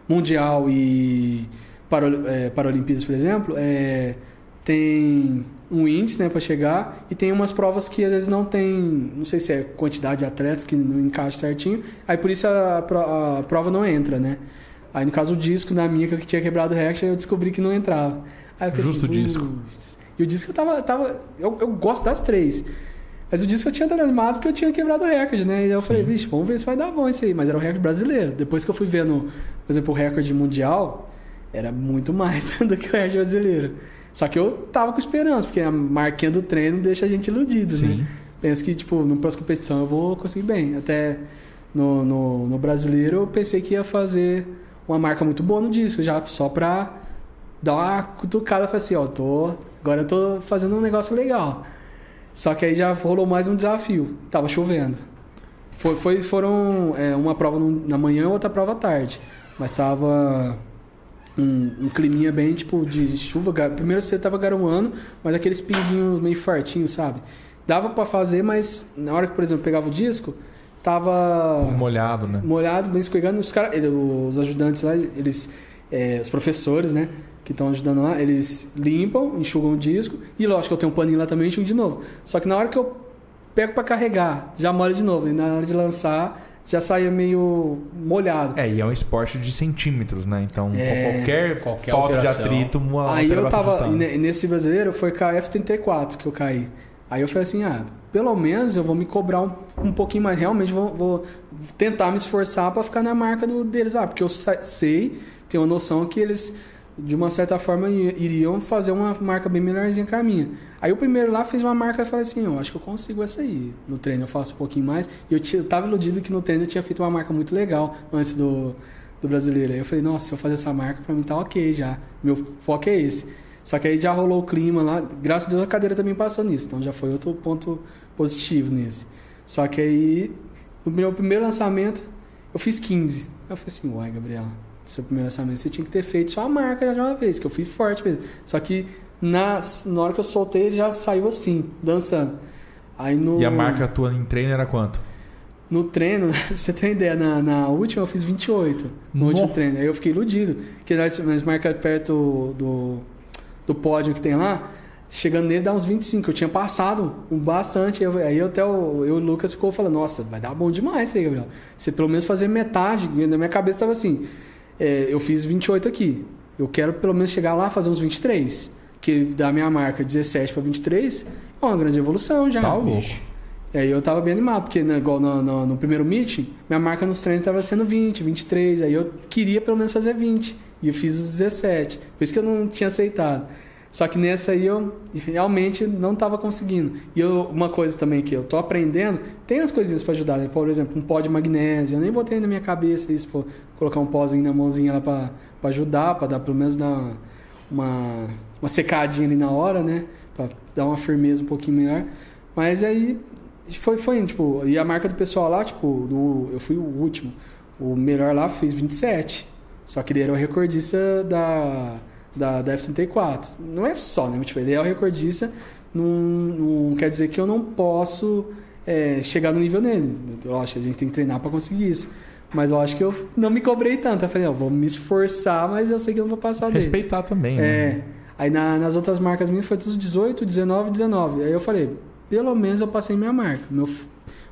mundial e para, é, Paralimpíadas, por exemplo, é, tem um índice né, para chegar e tem umas provas que às vezes não tem, não sei se é quantidade de atletas que não encaixa certinho, aí por isso a, pro- a prova não entra, né? Aí no caso o disco na minha que tinha quebrado o recorde, eu descobri que não entrava. Aí eu fiquei Justo o assim, disco. E o disco eu tava. tava eu, eu gosto das três. Mas o disco eu tinha dado animado porque eu tinha quebrado o recorde, né? E aí eu falei, vixe, vamos ver se vai dar bom isso aí. Mas era o recorde brasileiro. Depois que eu fui vendo, por exemplo, o recorde mundial, era muito mais <laughs> do que o recorde brasileiro. Só que eu tava com esperança, porque a marquinha do treino deixa a gente iludido, Sim. né? Penso que, tipo, no próxima competição eu vou conseguir bem. Até no, no, no brasileiro eu pensei que ia fazer uma marca muito boa no disco, já só pra dar uma cutucada e falar assim, ó, tô, agora eu tô fazendo um negócio legal. Só que aí já rolou mais um desafio. Tava chovendo. Foi, foi- foram é, uma prova na manhã e outra prova à tarde. Mas tava um, um climinha bem tipo de chuva. Primeiro você tava garoando, mas aqueles pinguinhos meio fortinhos, sabe? Dava pra fazer, mas na hora que, por exemplo, eu pegava o disco, tava Molhado, né? molhado, bem escorregando. Os, cara, ele- os ajudantes lá, eles, é, os professores, né, que estão ajudando lá, eles limpam, enxugam o disco. E lógico, eu tenho um paninho lá também, enxugo de novo. Só que na hora que eu pego para carregar, já molha de novo. E na hora de lançar, já saia meio molhado. É, e é um esporte de centímetros, né? Então, É, qualquer, qualquer falta de atrito, uma Aí eu tava, e nesse brasileiro foi com a F34 que eu caí. Aí eu falei assim, ah, pelo menos eu vou me cobrar um, um pouquinho mais. Realmente vou, vou tentar me esforçar para ficar na marca do, deles. Ah, porque eu sei, tenho uma noção que eles, de uma certa forma, iriam fazer uma marca bem melhorzinha que a minha. Aí o primeiro lá fez uma marca e falei assim, eu acho que eu consigo essa aí. No treino eu faço um pouquinho mais. E eu, eu tava iludido que no treino eu tinha feito uma marca muito legal antes do, do brasileiro. Aí eu falei, nossa, se eu fazer essa marca, pra mim tá ok já. Meu foco é esse. Só que aí já rolou o clima lá. Graças a Deus a cadeira também passou nisso. Então já foi outro ponto positivo nesse. Só que aí, no meu primeiro lançamento, eu fiz 15. Eu falei assim, uai, Gabriel, seu primeiro lançamento você tinha que ter feito só a marca já de uma vez, que eu fui forte mesmo. Só que na, na hora que eu soltei, ele já saiu assim, dançando. Aí no, E a marca tua em treino era quanto? no treino, <laughs> você tem ideia, na, na última eu fiz 28 no Nossa. último treino. Aí eu fiquei iludido. Porque nós, nós marcamos perto do, do pódio que tem lá, chegando nele dá uns 25. Eu tinha passado um bastante. Eu, aí até o, eu e o Lucas ficou falando, nossa, vai dar bom demais isso aí, Gabriel. Você pelo menos fazer metade. Na minha cabeça estava assim, é, eu fiz 28 aqui. Eu quero pelo menos chegar lá fazer uns 23. Que da minha marca 17 para 23 é uma grande evolução já. Tá bicho. E aí eu tava bem animado, porque né, igual no, no, no primeiro meeting, minha marca nos treinos estava sendo 20, 23. Aí eu queria pelo menos fazer 20. E eu fiz os 17. Por isso que eu não tinha aceitado. Só que nessa aí eu realmente não estava conseguindo. E eu, uma coisa também que eu tô aprendendo, tem as coisinhas para ajudar, né? Por exemplo, um pó de magnésio. Eu nem botei na minha cabeça isso, pô, colocar um pozinho na mãozinha lá para ajudar, para dar pelo menos dar uma, uma secadinha ali na hora, né? Para dar uma firmeza um pouquinho melhor. Mas aí foi, foi tipo, e a marca do pessoal lá, tipo, do, eu fui o último. O melhor lá fez 27. Só que ele era o recordista da, da, da F-34. Não é só, né? Tipo, ele é o recordista, não, não quer dizer que eu não posso é, chegar no nível dele. Lógico, a gente tem que treinar para conseguir isso. Mas eu acho que eu não me cobrei tanto. Eu falei, ó, vou me esforçar, mas eu sei que eu não vou passar dele. Respeitar também, É. né? Aí na- nas outras marcas minhas foi tudo 18, 19, 19. Aí eu falei, pelo menos eu passei minha marca. Meu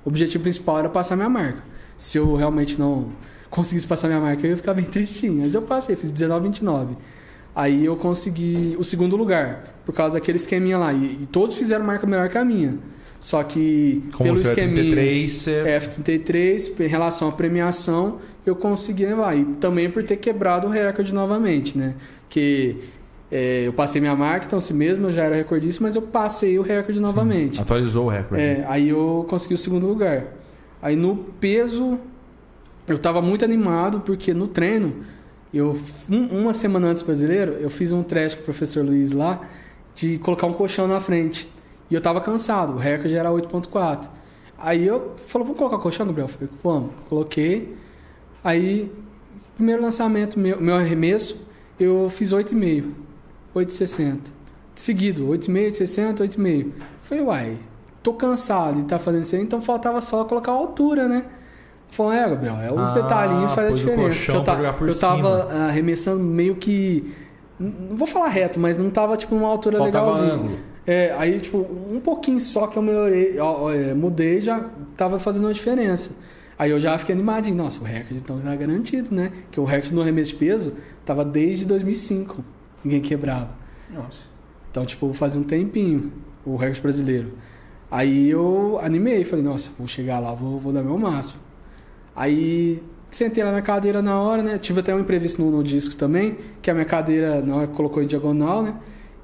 objetivo principal era passar minha marca. Se eu realmente não conseguisse passar minha marca, eu ia ficar bem tristinho. Mas eu passei, fiz 19, 29. Aí eu consegui o segundo lugar, por causa daquele esqueminha lá. E, e todos fizeram marca melhor que a minha. Só que Como pelo é esqueminha. 33, você... F33, em relação à premiação, eu consegui levar. E também por ter quebrado o recorde novamente, né? Que é, eu passei minha marca, então, se mesmo eu já era recordista, mas eu passei o recorde novamente. Atualizou o recorde. É, aí eu consegui o segundo lugar. Aí no peso, eu tava muito animado, porque no treino, eu um- uma semana antes do brasileiro, eu fiz um teste com o professor Luiz lá, de colocar um colchão na frente. E eu tava cansado, o recorde era 8.4. Aí eu falou, vamos colocar colchão, Gabriel? Eu falei, vamos. Coloquei. Aí, primeiro lançamento, meu, meu arremesso, eu fiz 8,5. 8,60. Seguido, 8,5, 8,60, 8,5. Eu falei, uai, tô cansado de estar fazendo isso aí, então faltava só colocar a altura, né? Falou, é, Gabriel, é os Ah, detalhinhos faz a diferença. eu, ta- eu tava cima. ah, arremessando meio que. Não vou falar reto, mas não tava tipo numa altura Faltava legalzinha. ângulo. É, aí, tipo, um pouquinho só que eu melhorei, ó, é, mudei, já tava fazendo uma diferença. Aí eu já fiquei animadinho. Nossa, o recorde então tá garantido, né? Que o recorde no arremesso de peso tava desde 2005. Ninguém quebrava. Nossa. Então, tipo, fazia um tempinho o recorde brasileiro. Aí eu animei, falei, nossa, vou chegar lá, vou, vou dar meu máximo. Aí sentei lá na cadeira na hora, né? Tive até um imprevisto no, no disco também, que a minha cadeira na hora colocou em diagonal, né?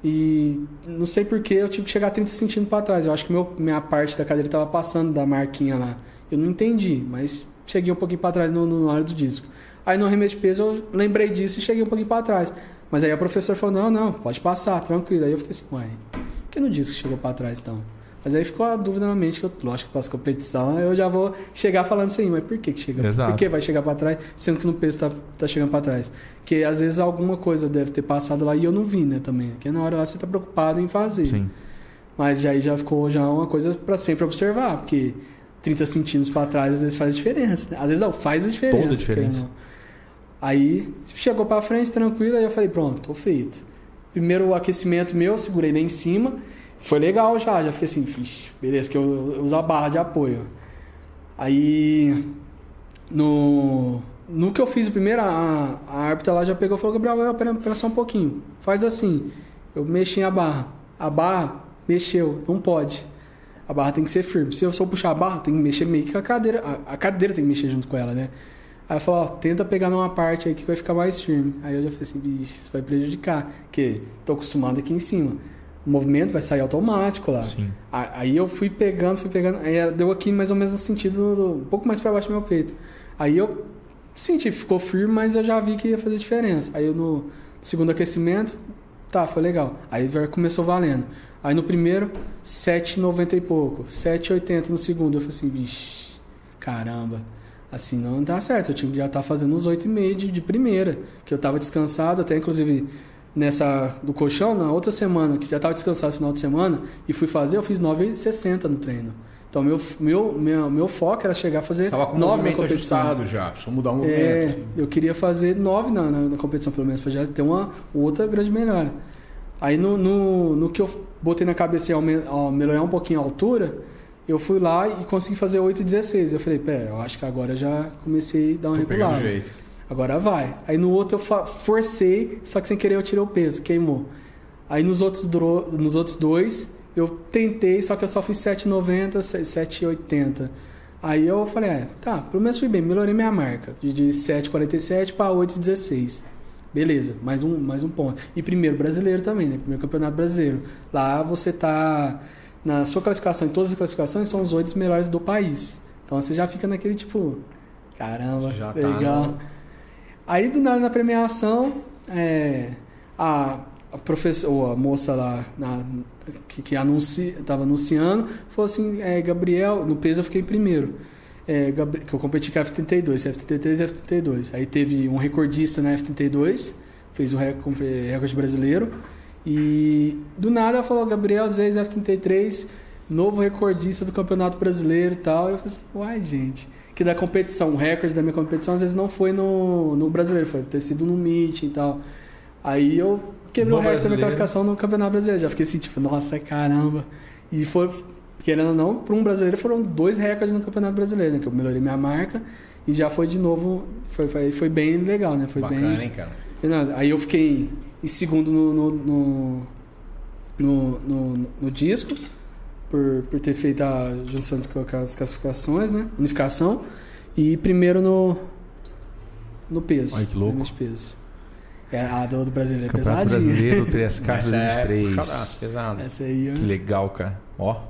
E não sei porquê eu tive que chegar 30 centímetros para trás. Eu acho que meu, minha parte da cadeira estava passando da marquinha lá. Eu não entendi, mas cheguei um pouquinho para trás no, no, na hora do disco. Aí no arremesso de peso eu lembrei disso e cheguei um pouquinho para trás. Mas aí a professora falou: não, não, pode passar, tranquilo. Aí eu fiquei assim, uai, por que no disco chegou para trás então? Mas aí ficou a dúvida na mente, que eu, lógico que passa competição, eu já vou chegar falando assim, mas por que, que chega? Exato. Por que vai chegar para trás, sendo que no peso tá, tá chegando para trás? Porque às vezes alguma coisa deve ter passado lá e eu não vi, né, também. Porque na hora lá você tá preocupado em fazer. Sim. Mas aí já ficou já uma coisa para sempre observar, porque 30 centímetros para trás às vezes faz diferença. né? Às vezes não, faz a diferença. Toda a diferença. Aí chegou para frente, tranquilo, aí eu falei, pronto, tô feito. Primeiro o aquecimento meu, segurei lá em cima. Foi legal já, já fiquei assim, "Vixe, beleza, que eu, eu uso a barra de apoio. Aí no, no que eu fiz primeiro, a, a árbitra lá já pegou e falou, Gabriel, pera, pera só um pouquinho. Faz assim. Eu mexi a barra. A barra mexeu, não pode. A barra tem que ser firme. Se eu só puxar a barra, tem que mexer meio que a cadeira. A, a cadeira tem que mexer junto com ela, né? Aí eu falou, ó, tenta pegar numa parte aí que vai ficar mais firme. Aí eu já falei assim, bicho, isso vai prejudicar. Porque tô acostumado aqui em cima. O movimento vai sair automático lá. Sim. Aí eu fui pegando, fui pegando. Aí deu aqui mais ou menos no sentido, do- um pouco mais para baixo do meu peito. Aí eu senti, ficou firme, mas eu já vi que ia fazer diferença. Aí eu no segundo aquecimento, tá, foi legal. Aí começou valendo. Aí no primeiro, 7,90 e pouco. 7,80 no segundo. Eu falei assim, vixe, caramba. Assim não tá certo. Eu tinha que já estar fazendo uns 8,5 de, de primeira. Que eu tava descansado, até inclusive nessa do colchão, na outra semana, que já tava descansado no final de semana, e fui fazer, eu fiz 9,60 no treino. Então meu, meu, meu, meu foco era chegar a fazer Você estava com o 9 na competição. ajustado já, precisou mudar o movimento. É, eu queria fazer 9 na, na, na competição, pelo menos, para já ter uma outra grande melhora. Aí no, no, no que eu botei na cabeça de melhorar um pouquinho a altura, eu fui lá e consegui fazer 8,16. Eu falei, pera, eu acho que agora já comecei a dar uma Tô regulada. jeito. Agora vai. Aí no outro eu forcei, só que sem querer eu tirei o peso, queimou. Aí nos outros, nos outros dois, eu tentei, só que eu só fiz 7,90, 7,80. Aí eu falei, é, tá, pelo menos fui bem, melhorei minha marca. De de 7,47 para 8,16. Beleza, mais um, mais um ponto. E primeiro brasileiro também, né? Primeiro campeonato brasileiro. Lá você tá. Na sua classificação, em todas as classificações, são os oito melhores do país. Então você já fica naquele tipo. Caramba, Já tá legal. Aí do nada na premiação, é, a, a professora, a moça lá na- que, que anunci, tava anunciando, falou assim, é, Gabriel, no peso eu fiquei em primeiro. É, que eu competi com a F32, F33 e F32. Aí teve um recordista na F32, fez o recorde, recorde brasileiro. E do nada ela falou, Gabriel Zeis F33, novo recordista do Campeonato Brasileiro e tal. Eu falei assim, uai, gente. Que da competição, o recorde da minha competição, às vezes não foi no, no brasileiro, foi ter sido no meeting e tal. Aí eu quebrei No o recorde da minha classificação no Campeonato Brasileiro. Já fiquei assim, tipo, nossa, caramba. E foi, querendo ou não, para um brasileiro foram dois recordes no Campeonato Brasileiro, né? Que eu melhorei minha marca e já foi de novo, foi, foi, foi bem legal, né? Foi Bacana, bem. hein, cara? Aí eu fiquei em segundo no, no, no, no- no disco, por, por ter feito a junção de colocar as classificações, né? Unificação. E primeiro no, no peso. Olha que louco. no peso. É, a do, do brasileiro é pesadinha. Brasileiro 3K Essa é 2023. puxadaço, pesado. Essa aí, ó. Que legal, cara. Ó,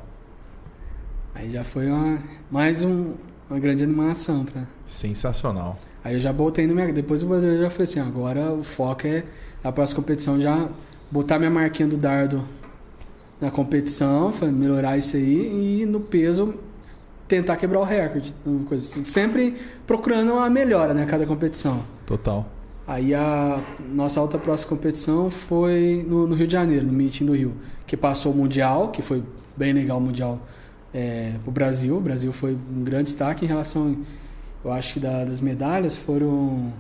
Aí já foi uma, mais um- uma grande animação. Pra... sensacional. Aí eu já botei no minha. Depois do brasileiro já falei assim: agora o foco é a próxima competição já botar minha marquinha do dardo na competição, foi melhorar isso aí e no peso tentar quebrar o recorde. coisa assim. Sempre procurando uma melhora, né? Cada competição. Total. Aí a nossa outra próxima competição foi no, no Rio de Janeiro, no meeting do Rio, que passou o Mundial, que foi bem legal o Mundial é, pro Brasil. O Brasil foi um grande destaque em relação, eu acho que da- das medalhas foram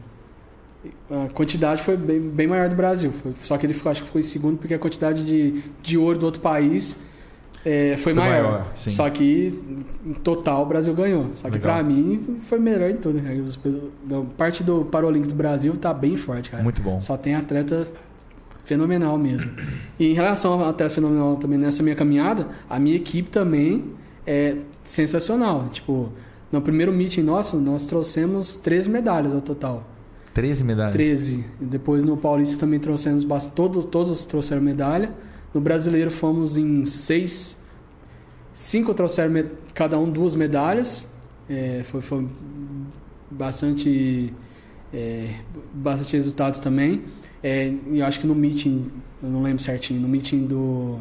a quantidade foi bem, bem maior do Brasil. Foi- só que ele ficou, acho que ficou em segundo porque a quantidade de, de ouro do outro país é, foi, Foi maior. maior. Só que em total o Brasil ganhou. Só que pra mim foi melhor em tudo. A parte do Paralímpico do Brasil tá bem forte, cara. Muito bom. Só tem atleta fenomenal mesmo. E em relação ao atleta fenomenal também nessa minha caminhada, a minha equipe também é sensacional. Tipo, no primeiro meeting nosso, nós trouxemos três medalhas ao total. 13 medalhas. 13. E depois no Paulista também trouxemos. Todos, todos trouxeram medalha. No brasileiro fomos em seis. Cinco trouxeram cada um duas medalhas. É, foi, foi bastante. é, bastante resultados também. É, eu acho que no meeting, eu não lembro certinho, no meeting do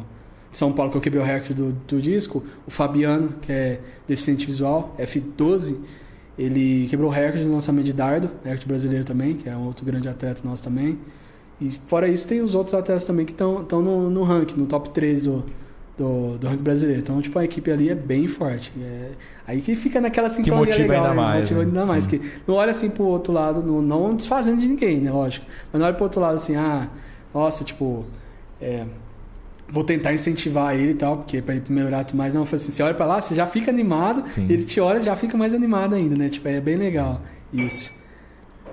São Paulo que eu quebrei o recorde do, do disco, o Fabiano, que é deficiente visual, F12, ele quebrou o recorde no lançamento de dardo, recorde brasileiro também, que é um outro grande atleta nosso também. E fora isso, tem os outros atletas também que estão no, no ranking, no top 3 do, do, do ranking brasileiro. Então, tipo, a equipe ali é bem forte. É, aí que fica naquela sintonia motiva legal, ainda né? mais, Motiva né? ainda mais. Sim. Que não olha assim pro outro lado, não, não desfazendo de ninguém, né? Lógico. Mas não olha pro outro lado assim, ah, nossa, tipo, é, vou tentar incentivar ele e tal, porque para ele melhorar tudo mais. Não, eu falei assim, você olha pra lá, você já fica animado, Sim. ele te olha já fica mais animado ainda, né? Tipo, é bem legal isso.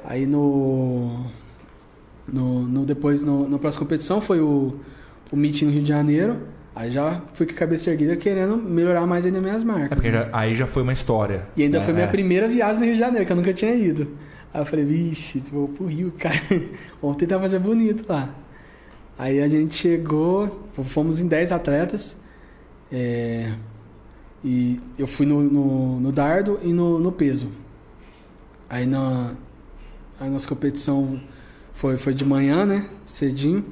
Aí no. no, no depois, no, na próxima competição, foi o, o meeting no Rio de Janeiro. Aí já fui com a cabeça erguida querendo melhorar mais ainda minhas É marcas. porque né? já- aí já foi uma história. E ainda né? foi minha É. primeira viagem no Rio de Janeiro, que eu nunca tinha ido. Aí eu falei, vixe, vou pro Rio, <laughs> cara. Vamos tentar fazer bonito lá. Aí a gente chegou, fomos em 10 atletas. é, e eu fui no, no, no dardo e no, no peso. Aí na a nossa competição foi, foi de manhã, né? Cedinho.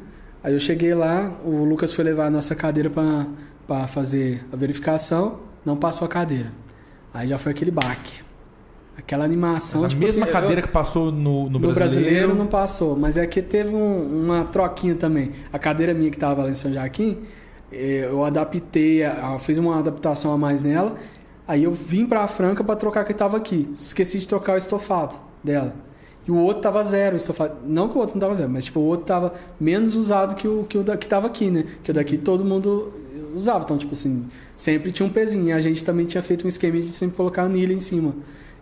Aí eu cheguei lá, o Lucas foi levar a nossa cadeira para fazer a verificação, não passou a cadeira. Aí já foi aquele baque. Aquela animação. a tipo mesma assim, cadeira eu- que passou no, no no brasileiro. brasileiro. não passou, mas é que teve um- uma troquinha também. A cadeira minha que estava lá em São Joaquim, eh, eu adaptei, a- a- fiz uma adaptação a mais nela. Aí eu vim pra Franca para trocar a que estava aqui. Esqueci de trocar o estofado dela. E o outro tava zero, estofamento. Não que o outro não tava zero, mas tipo, o outro tava menos usado que o que o da, que tava aqui, né? Que o daqui todo mundo usava. Então, tipo assim, sempre tinha um pezinho. E a gente também tinha feito um esquema de sempre colocar anilha em cima.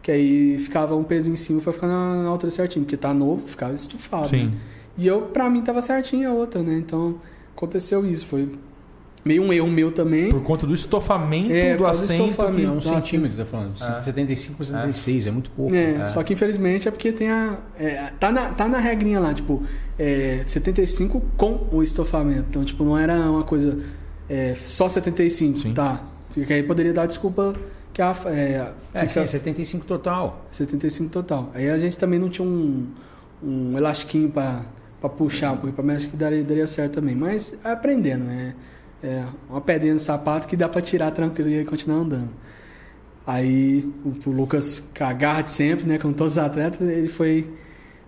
Que aí ficava um pezinho em cima pra ficar na, na altura certinho. Porque tá novo, ficava estufado. Sim. Né? E eu, pra mim, tava certinho a outra, né? Então, aconteceu isso. Foi meio um erro meu também. Por conta do estofamento É, do por assento. estofamento. que- É um centímetro, tá falando. É. 75 para 76, é. muito pouco. É, só que infelizmente é porque tem a. é, tá, na, tá na regrinha lá, tipo, é, 75 com o estofamento. Então, tipo, não era uma coisa é, só 75, Sim. tá? Porque aí poderia dar desculpa que a. É, É, fica sim, é 75 total. 75 total. Aí a gente também não tinha um, um elastiquinho pra puxar, porque pra mim acho que daria, daria certo também. Mas é aprendendo, né? É uma pedrinha no sapato que dá pra tirar tranquilo e continuar andando. Aí o, o Lucas, com a garra de sempre, né? Como todos os atletas, ele foi,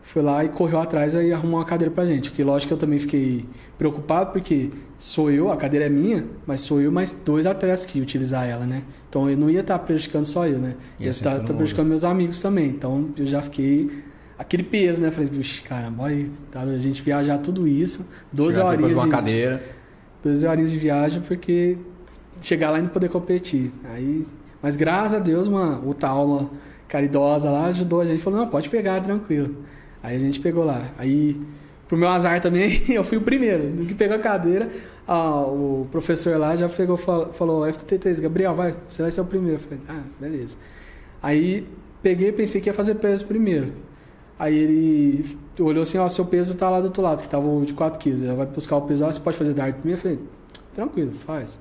foi lá e correu atrás e arrumou uma cadeira pra gente. Que lógico que eu também fiquei preocupado, porque sou eu, a cadeira é minha, mas sou eu mais dois atletas que utilizar ela, né? Então eu não ia estar prejudicando só eu, né? Ia estar mundo. prejudicando meus amigos também. Então eu já fiquei. Aquele peso, né? Falei, puxa, caramba, tá, a gente viajar tudo isso, 12 Chegar depois de uma de, cadeira. 12 horinhas de viagem, porque chegar lá e não poder competir. Aí, mas graças a Deus, uma outra aula caridosa lá ajudou a gente. Falou, não, pode pegar, tranquilo. Aí a gente pegou lá. Aí, pro meu azar também, <laughs> eu fui o primeiro. No que pegou a cadeira, o professor lá já pegou, fal- falou, FT3, Gabriel, vai, você vai ser o primeiro. Eu falei, ah, beleza. Aí, peguei e pensei que ia fazer peso primeiro. Aí ele olhou assim, ó, seu peso tá lá do outro lado, que tava de 4 quilos. Ela vai buscar o peso, ó, você pode fazer dart primeiro? Eu falei, tranquilo, faz.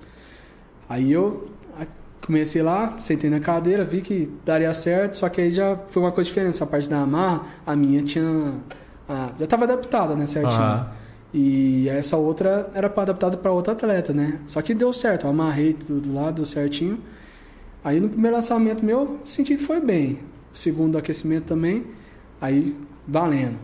Aí eu comecei lá, sentei na cadeira, vi que daria certo, só que aí já foi uma coisa diferente. Essa parte da amarra, a minha tinha. a- já estava adaptada, né, certinho. Aham. E essa outra era para adaptada para outra atleta, né? Só que deu certo, eu amarrei tudo lá, deu certinho. Aí no primeiro lançamento meu, senti que foi bem. Segundo aquecimento também, aí valendo.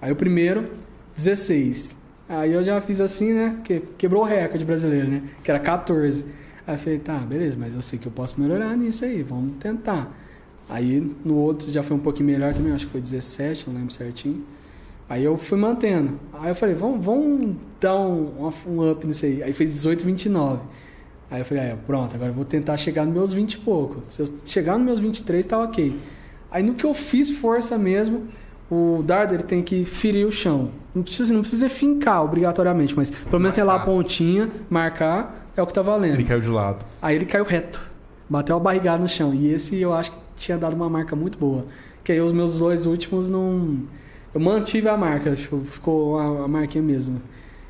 Aí o primeiro, 16. Aí eu já fiz assim, né? Que, quebrou o recorde brasileiro, né? Que era 14. Aí eu falei, tá, beleza, mas eu sei que eu posso melhorar nisso aí, vamos tentar. Aí no outro já foi um pouquinho melhor também, acho que foi 17, não lembro certinho. Aí eu fui mantendo. Aí eu falei, vamos, vamos dar um, um up nisso aí. Aí fez 18, 29. Aí eu falei, ah, pronto, agora eu vou tentar chegar nos meus 20 e pouco. Se eu chegar nos meus 23, tá ok. Aí no que eu fiz força mesmo, o dardo ele tem que ferir o chão. Não precisa, não precisa fincar obrigatoriamente, mas pelo menos sei lá a Marcar. pontinha, marcar, é o que tá valendo. Ele caiu de lado. Aí ele caiu reto. Bateu a barrigada no chão. E esse eu acho que tinha dado uma marca muito boa. Que aí os meus dois últimos não. Eu mantive a marca, tipo, ficou a, a marquinha mesmo.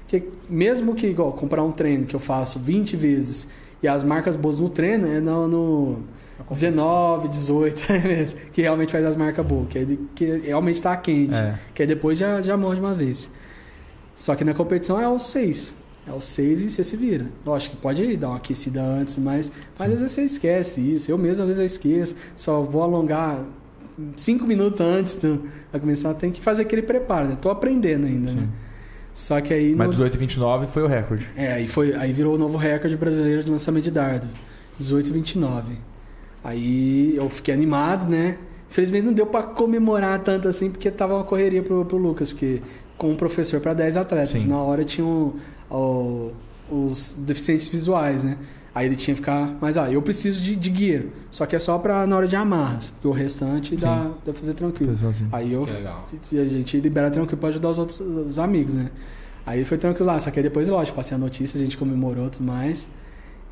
Que mesmo que, igual, comprar um treino que eu faço 20 vezes e as marcas boas no treino é no, no 19, 18, <laughs> é que realmente faz as marcas boas, que, é de- que realmente tá quente. É. Que aí depois já, já morre de uma vez. Só que na competição é os seis. É os seis e você se vira. Lógico que pode dar uma aquecida antes, mas, mas às vezes você esquece isso. Eu mesmo às vezes eu esqueço. Só vou alongar cinco minutos antes pra começar. Tem que fazer aquele preparo, né? Tô aprendendo ainda, Sim. né? Só que aí... Mas no- 18 e 29 foi o recorde. é, aí, foi, aí virou o novo recorde brasileiro de lançamento de dardo. 18 e 29. Aí eu fiquei animado, né? Infelizmente não deu pra comemorar tanto assim, porque tava uma correria pro, pro Lucas, porque com um professor para 10 atletas. Sim. Na hora tinham ó, os deficientes visuais, né? Aí ele tinha que ficar. Mas ah, eu preciso de, de guia. Só que é só pra na hora de amarras. Porque o restante dá, dá pra fazer tranquilo. Aí eu e a gente libera tranquilo pra ajudar os outros os amigos, né? Aí foi tranquilo lá, só que aí depois, lógico, passei a notícia, a gente comemorou tudo mais.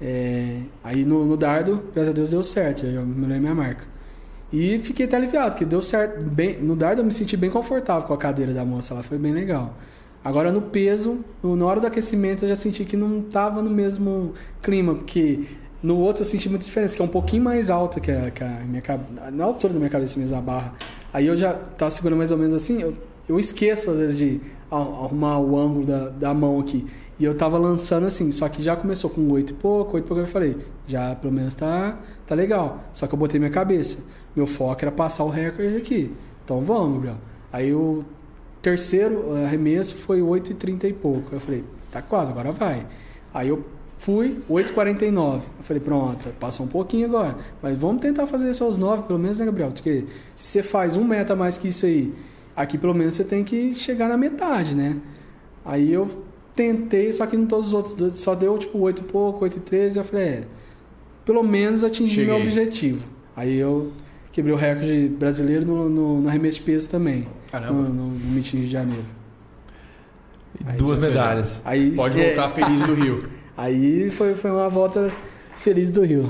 É, aí no, no dardo, graças a Deus, deu certo, eu melhorei minha marca. E fiquei até aliviado, que deu certo. Bem, no dardo eu me senti bem confortável com a cadeira da moça lá, foi bem legal. Agora no peso, na hora do aquecimento, eu já senti que não tava no mesmo clima, porque no outro eu senti muita diferença, que é um pouquinho mais alta que a, que a minha na altura da minha cabeça mesmo, a barra. Aí eu já tava segurando mais ou menos assim, eu, eu esqueço às vezes de arrumar o ângulo da, da mão aqui. E eu tava lançando assim, só que já começou com oito e pouco, oito e pouco eu falei, já pelo menos tá, tá legal. Só que eu botei minha cabeça. Meu foco era passar o recorde aqui. Então vamos, Gabriel. Aí o terceiro eh, arremesso foi 8 e 30 pouco. Eu falei, tá quase, agora vai. Aí eu fui 8,49. Eu falei, pronto, passou um pouquinho agora. Mas vamos tentar fazer só os 9, pelo menos, né, Gabriel? Porque se você faz um meta mais que isso aí aqui pelo menos você tem que chegar na metade, né? Aí eu tentei, só que em todos os outros só deu tipo 8 e pouco, 8 e 13, eu falei, é, pelo menos atingi Cheguei. meu objetivo. Aí eu quebrei o recorde brasileiro no, no, no arremesso de peso também, Caramba. no, no, no meeting de janeiro. E Duas medalhas. Aí, Pode é, voltar feliz do Rio. <laughs> aí foi, foi uma volta feliz do Rio.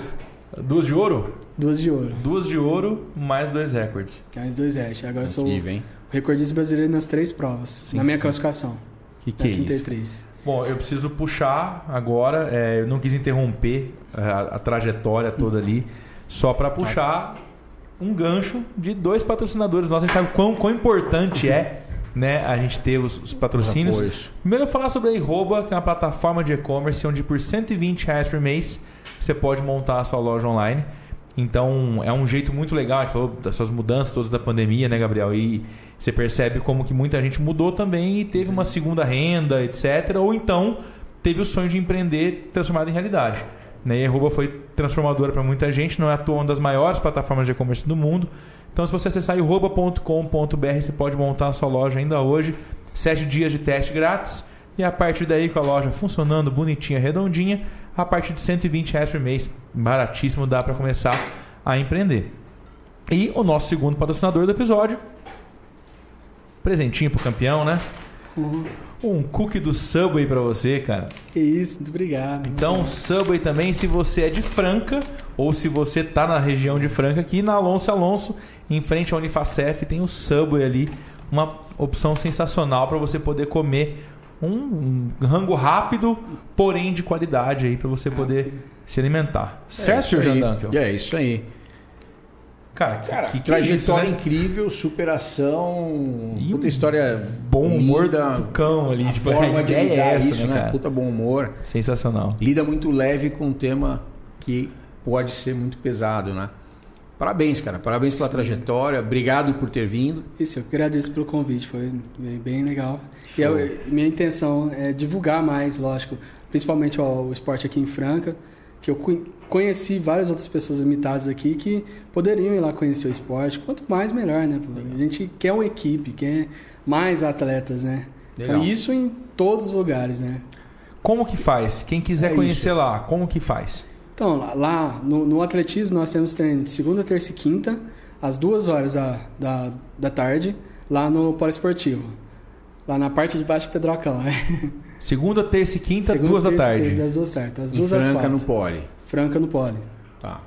Duas de ouro? Duas de ouro. Duas de ouro, mais dois recordes. Mais dois restos. Agora eu sou o recordista brasileiro nas três provas, Sim, na minha sim. classificação. Que que é nas isso? 33. Bom, eu preciso puxar agora. é, eu não quis interromper é, a, a trajetória toda ali, só para puxar um gancho de dois patrocinadores. Nós a gente sabe quão, quão importante é né, a gente ter os, os patrocínios. Apoios. Primeiro eu falar sobre a Iroba, que é uma plataforma de e-commerce onde por 120 reais por mês você pode montar a sua loja online. Então é um jeito muito legal, a gente falou das suas mudanças todas da pandemia, né, Gabriel? E você percebe como que muita gente mudou também e teve uma segunda renda, etc. Ou então teve o sonho de empreender transformado em realidade. Né? E a Arroba foi transformadora para muita gente, não é à toa uma das maiores plataformas de e-commerce do mundo. Então, se você acessar arroba.com.br, você pode montar a sua loja ainda hoje. Sete dias de teste grátis. E a partir daí, com a loja funcionando bonitinha, redondinha, a partir de 120 reais por mês, baratíssimo, dá para começar a empreender. E o nosso segundo patrocinador do episódio, presentinho pro campeão, né? Uhum. Um cookie do Subway para você, cara. Que isso, muito obrigado. Então, Subway também, se você é de Franca ou se você tá na região de Franca, aqui na Alonso Alonso, em frente ao Unifacef, tem o Subway ali, uma opção sensacional para você poder comer um, um rango rápido, porém de qualidade aí para você poder se alimentar. Certo, é aí. Jandankel? É isso aí. Cara, que, Cara, que, que é isso, trajetória né? incrível, superação, E puta um história Bom humor linda, do cão ali, a tipo, forma a de ideia lidar é essa, isso, né, né? cara? Puta bom humor. Sensacional. Lida muito leve com um tema que pode ser muito pesado, né? Parabéns, cara. Parabéns pela trajetória. Obrigado por ter vindo. Isso, eu agradeço pelo convite, foi bem, legal. E Show. eu- minha intenção é divulgar mais, lógico, principalmente ó, o esporte aqui em Franca, que eu conheci várias outras pessoas imitadas aqui que poderiam ir lá conhecer o esporte. Quanto mais, melhor, né? A gente quer uma equipe, quer mais atletas, né? Legal. Então, isso em todos os lugares, né? Como que faz? Quem quiser É conhecer isso. lá, como que faz? Então, lá- lá no, no atletismo nós temos treino de segunda, terça e quinta, às duas horas da, da, da tarde, lá no Poliesportivo. Lá na parte de baixo do Pedrocão, né? Segunda, terça e quinta, Segunda, duas da terça e tarde. Das duas certas, Em duas às Franca, quatro. no Poli. Franca no Poli. Tá.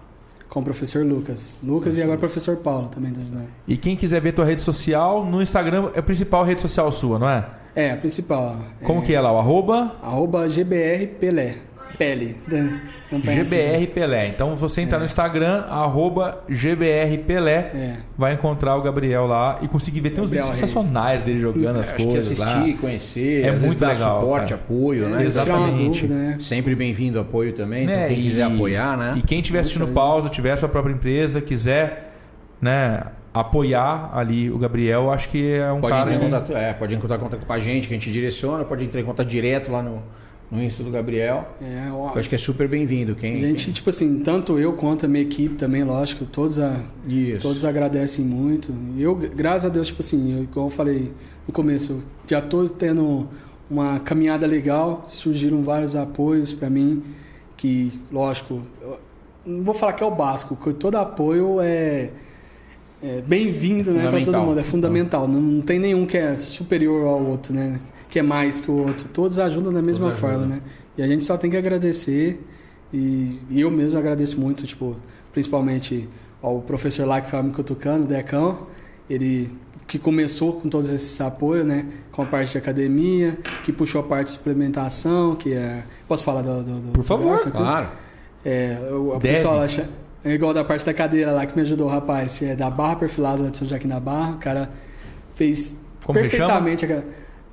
Com o professor Lucas. Lucas e agora o professor Paulo também tá ajudando. E quem quiser ver tua rede social, no Instagram é a principal rede social sua, não é? É, a principal. Como que é lá? O arroba Arroba GBR Pelé. Pele. né? Né? GBR Pelé. Então você entrar É. no Instagram, arroba GBR Pelé, É. vai encontrar o Gabriel lá e conseguir ver. Tem uns vídeos sensacionais dele jogando as É, Acho que coisas assistir, lá. conhecer, É às vezes muito dar legal, suporte, cara. apoio, né? É, Exatamente. dúvida, né? Sempre bem-vindo apoio também. Então, Né, quem quiser e- apoiar, né? E quem estiver assistindo pausa, tiver sua própria empresa, quiser né, apoiar ali o Gabriel, acho que é um Pode cara entrar, em contato, é, pode entrar em contato com a gente, que a gente direciona, pode entrar em contato direto lá no, no Insta do Gabriel. É, ó, Eu acho que é super bem-vindo. a Quem, gente, tipo assim, tanto eu quanto a minha equipe também, lógico, todos a, quem- Isso. Todos agradecem muito. Eu, graças a Deus, tipo assim, eu, igual eu falei no começo, já tô tendo uma caminhada legal, surgiram vários apoios para mim, que, lógico, não vou falar que é o básico, porque todo apoio é, é bem-vindo É né, para todo mundo, é fundamental. Não, não tem nenhum que é superior ao outro, né? Que é mais que o outro. Todos ajudam da mesma Todos forma, ajudam. né? E a gente só tem que agradecer. E, e eu mesmo agradeço muito, tipo, principalmente ao professor lá que estava me cutucando, o Decão, ele que começou com todos esses apoios, né? Com a parte de academia, que puxou a parte de suplementação, que é... Posso falar do... do, do Por favor? Claro. É, o, a Deve. pessoa acha... É igual da parte da cadeira lá que me ajudou rapaz, é da Barra Perfilada lá de São Joaquim da Barra, o cara fez Como perfeitamente... aquela-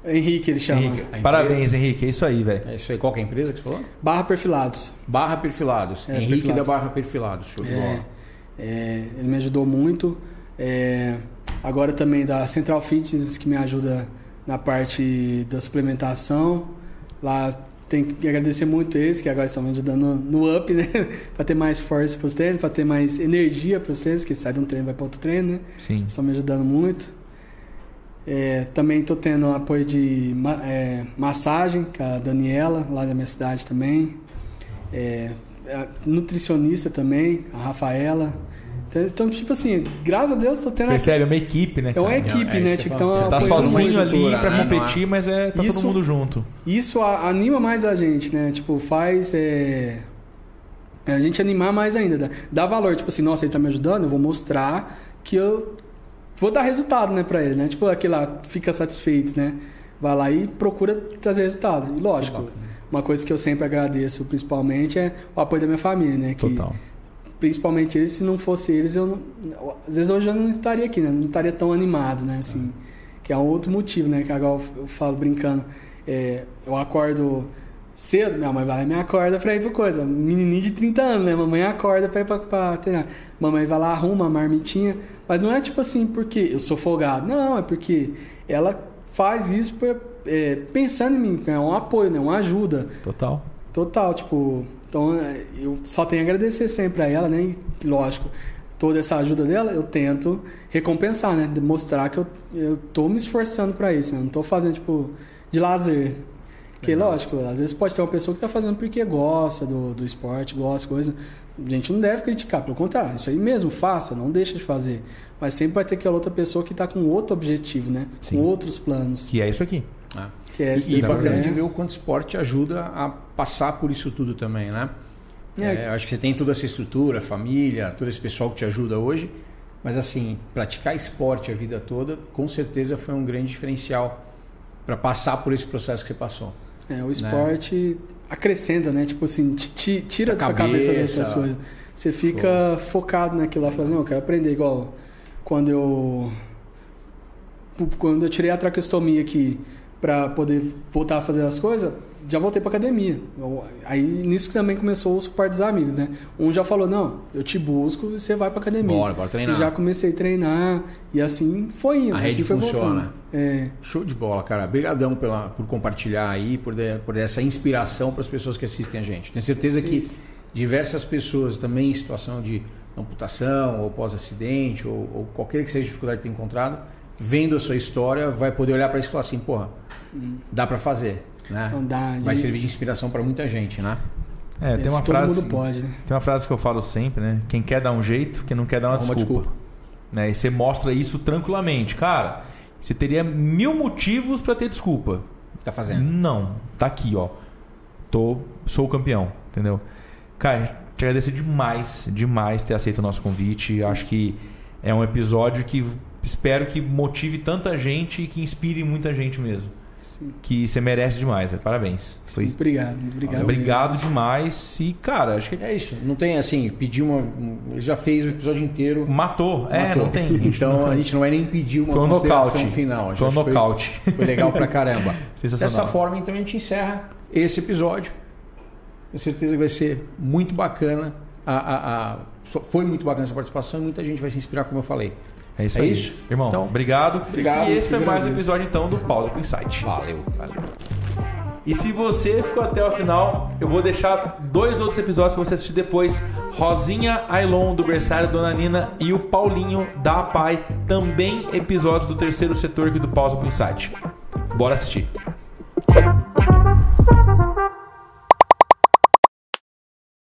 Henrique ele chama. Henrique. Parabéns, Henrique. É isso aí, velho. É isso aí. Qual que é a empresa que você falou? Barra Perfilados. Barra Perfilados. É, Henrique Perfilados. da Barra Perfilados. Show de É, bola. é, ele me ajudou muito. É, agora também da Central Fitness, que me ajuda na parte da suplementação. Lá tem que agradecer muito eles, que agora estão me ajudando no up, né? <laughs> para ter mais força para os treinos, para ter mais energia para os treinos, que sai de um treino e vai para outro treino, né? Sim. Estão me ajudando muito. É, também estou tendo apoio de é, massagem com a Daniela, lá da minha cidade também. É, a nutricionista também, a Rafaela. Então, Então, tipo assim, graças a Deus estou tendo. Percebe? É uma equipe, né? É uma cara? equipe, é né? Tipo, então. Tá apoio todo mundo sozinho ali pra né? Competir, mas é, tá Isso- todo mundo junto. Isso a- anima mais a gente, né? Tipo, faz é, a gente animar mais ainda. Dá, dá valor, tipo assim, nossa, ele tá me ajudando, eu vou mostrar que eu vou dar resultado, né, pra ele, né? Tipo, aquele lá fica satisfeito, né? Vai lá e procura trazer resultado. E lógico, bacana. uma coisa que eu sempre agradeço, principalmente, é o apoio da minha família, né? Que, Total. principalmente eles, se não fosse eles, eu não, às vezes hoje eu não estaria aqui, né? Não estaria tão animado, né? Assim, que é um outro motivo, né? Que agora eu falo brincando, é, eu acordo cedo, minha mãe vai lá e me acorda pra ir pra coisa. Menininho de 30 anos, né? Mamãe acorda pra ir pra, pra treinar. Mamãe vai lá, arruma a marmitinha, mas não é tipo assim porque eu sou folgado. Não, é porque ela faz isso pra, é, pensando em mim, é um apoio, né? Uma ajuda. Total. Total, tipo, então é, eu só tenho a agradecer sempre a ela, né? E lógico, toda essa ajuda dela eu tento recompensar, né? Mostrar que eu, eu tô me esforçando pra isso, né? Não tô fazendo, tipo, de lazer. Porque, lógico, às vezes pode ter uma pessoa que tá fazendo porque gosta do, do esporte, gosta, coisa. A gente não deve criticar, pelo contrário, isso aí mesmo, faça, não deixa de fazer. Mas sempre vai ter aquela outra pessoa que tá com outro objetivo, né? Sim. Com outros planos. Que é isso aqui. Ah. Que é E, e bacana de ver o quanto o esporte ajuda a passar por isso tudo também, né? É, É, acho que você tem toda essa estrutura, família, todo esse pessoal que te ajuda hoje. Mas assim, praticar esporte a vida toda, com certeza foi um grande diferencial para passar por esse processo que você passou. É, o esporte acrescenta, né? Tipo assim, te- te- tira A da sua cabeça as cabeça. outras coisas. Você fica focado naquilo lá, falando, não, eu quero aprender igual quando eu quando eu tirei a traqueostomia aqui para poder voltar a fazer as coisas, já voltei para academia. Aí nisso que também começou o suporte dos amigos, né? Um já falou: "Não, eu te busco, e você vai para academia". Bora, bora treinar. E já comecei a treinar e assim foi indo, A assim rede foi funciona. É. Show de bola, cara. Obrigadão pela, por compartilhar aí, por, de- por essa inspiração para as pessoas que assistem a gente. Tenho certeza que Isso. diversas pessoas também em situação de amputação ou pós-acidente ou, ou qualquer que seja a dificuldade que tenha encontrado, vendo a sua história, vai poder olhar para isso e falar assim, porra, dá para fazer, né? Então dá Vai de- servir de inspiração para muita gente, né? É, tem uma todo frase. mundo pode, né? Tem uma frase que eu falo sempre, né? Quem quer dar um jeito, quem não quer dar uma, Uma desculpa. desculpa. Né? E você mostra isso tranquilamente. Cara, você teria mil motivos pra ter desculpa. Tá fazendo. Não. Tá aqui, ó. Tô, sou o campeão, entendeu? Cara, te agradecer demais, demais ter aceito o nosso convite. Acho que é um episódio que espero que motive tanta gente e que inspire muita gente mesmo. Sim. Que você merece demais, né? Parabéns. Foi Obrigado, obrigado. Obrigado demais. E, cara, acho que É isso. Não tem assim, pedir uma. um- Ele já fez o episódio inteiro. matou. É, matou. não tem. <laughs> Então a gente não vai nem pedir uma Foi um nocaute. final. Foi um nocaute. Foi legal pra caramba. <laughs> Sensacional. Dessa forma, então, a gente encerra esse episódio. Tenho certeza que vai ser muito bacana. A, a- a- foi muito bacana a sua participação e muita gente vai se inspirar, como eu falei. É isso É aí. isso? Irmão, Então, obrigado. obrigado, E esse foi mais um episódio, então, do Pausa com Insight. Valeu. Valeu. E se você ficou até o final, eu vou deixar dois outros episódios para você assistir depois. Rosinha Ailon, do Bersário Dona Nina, e o Paulinho da Pai, também episódios do terceiro setor aqui do Pausa com Insight. Bora assistir.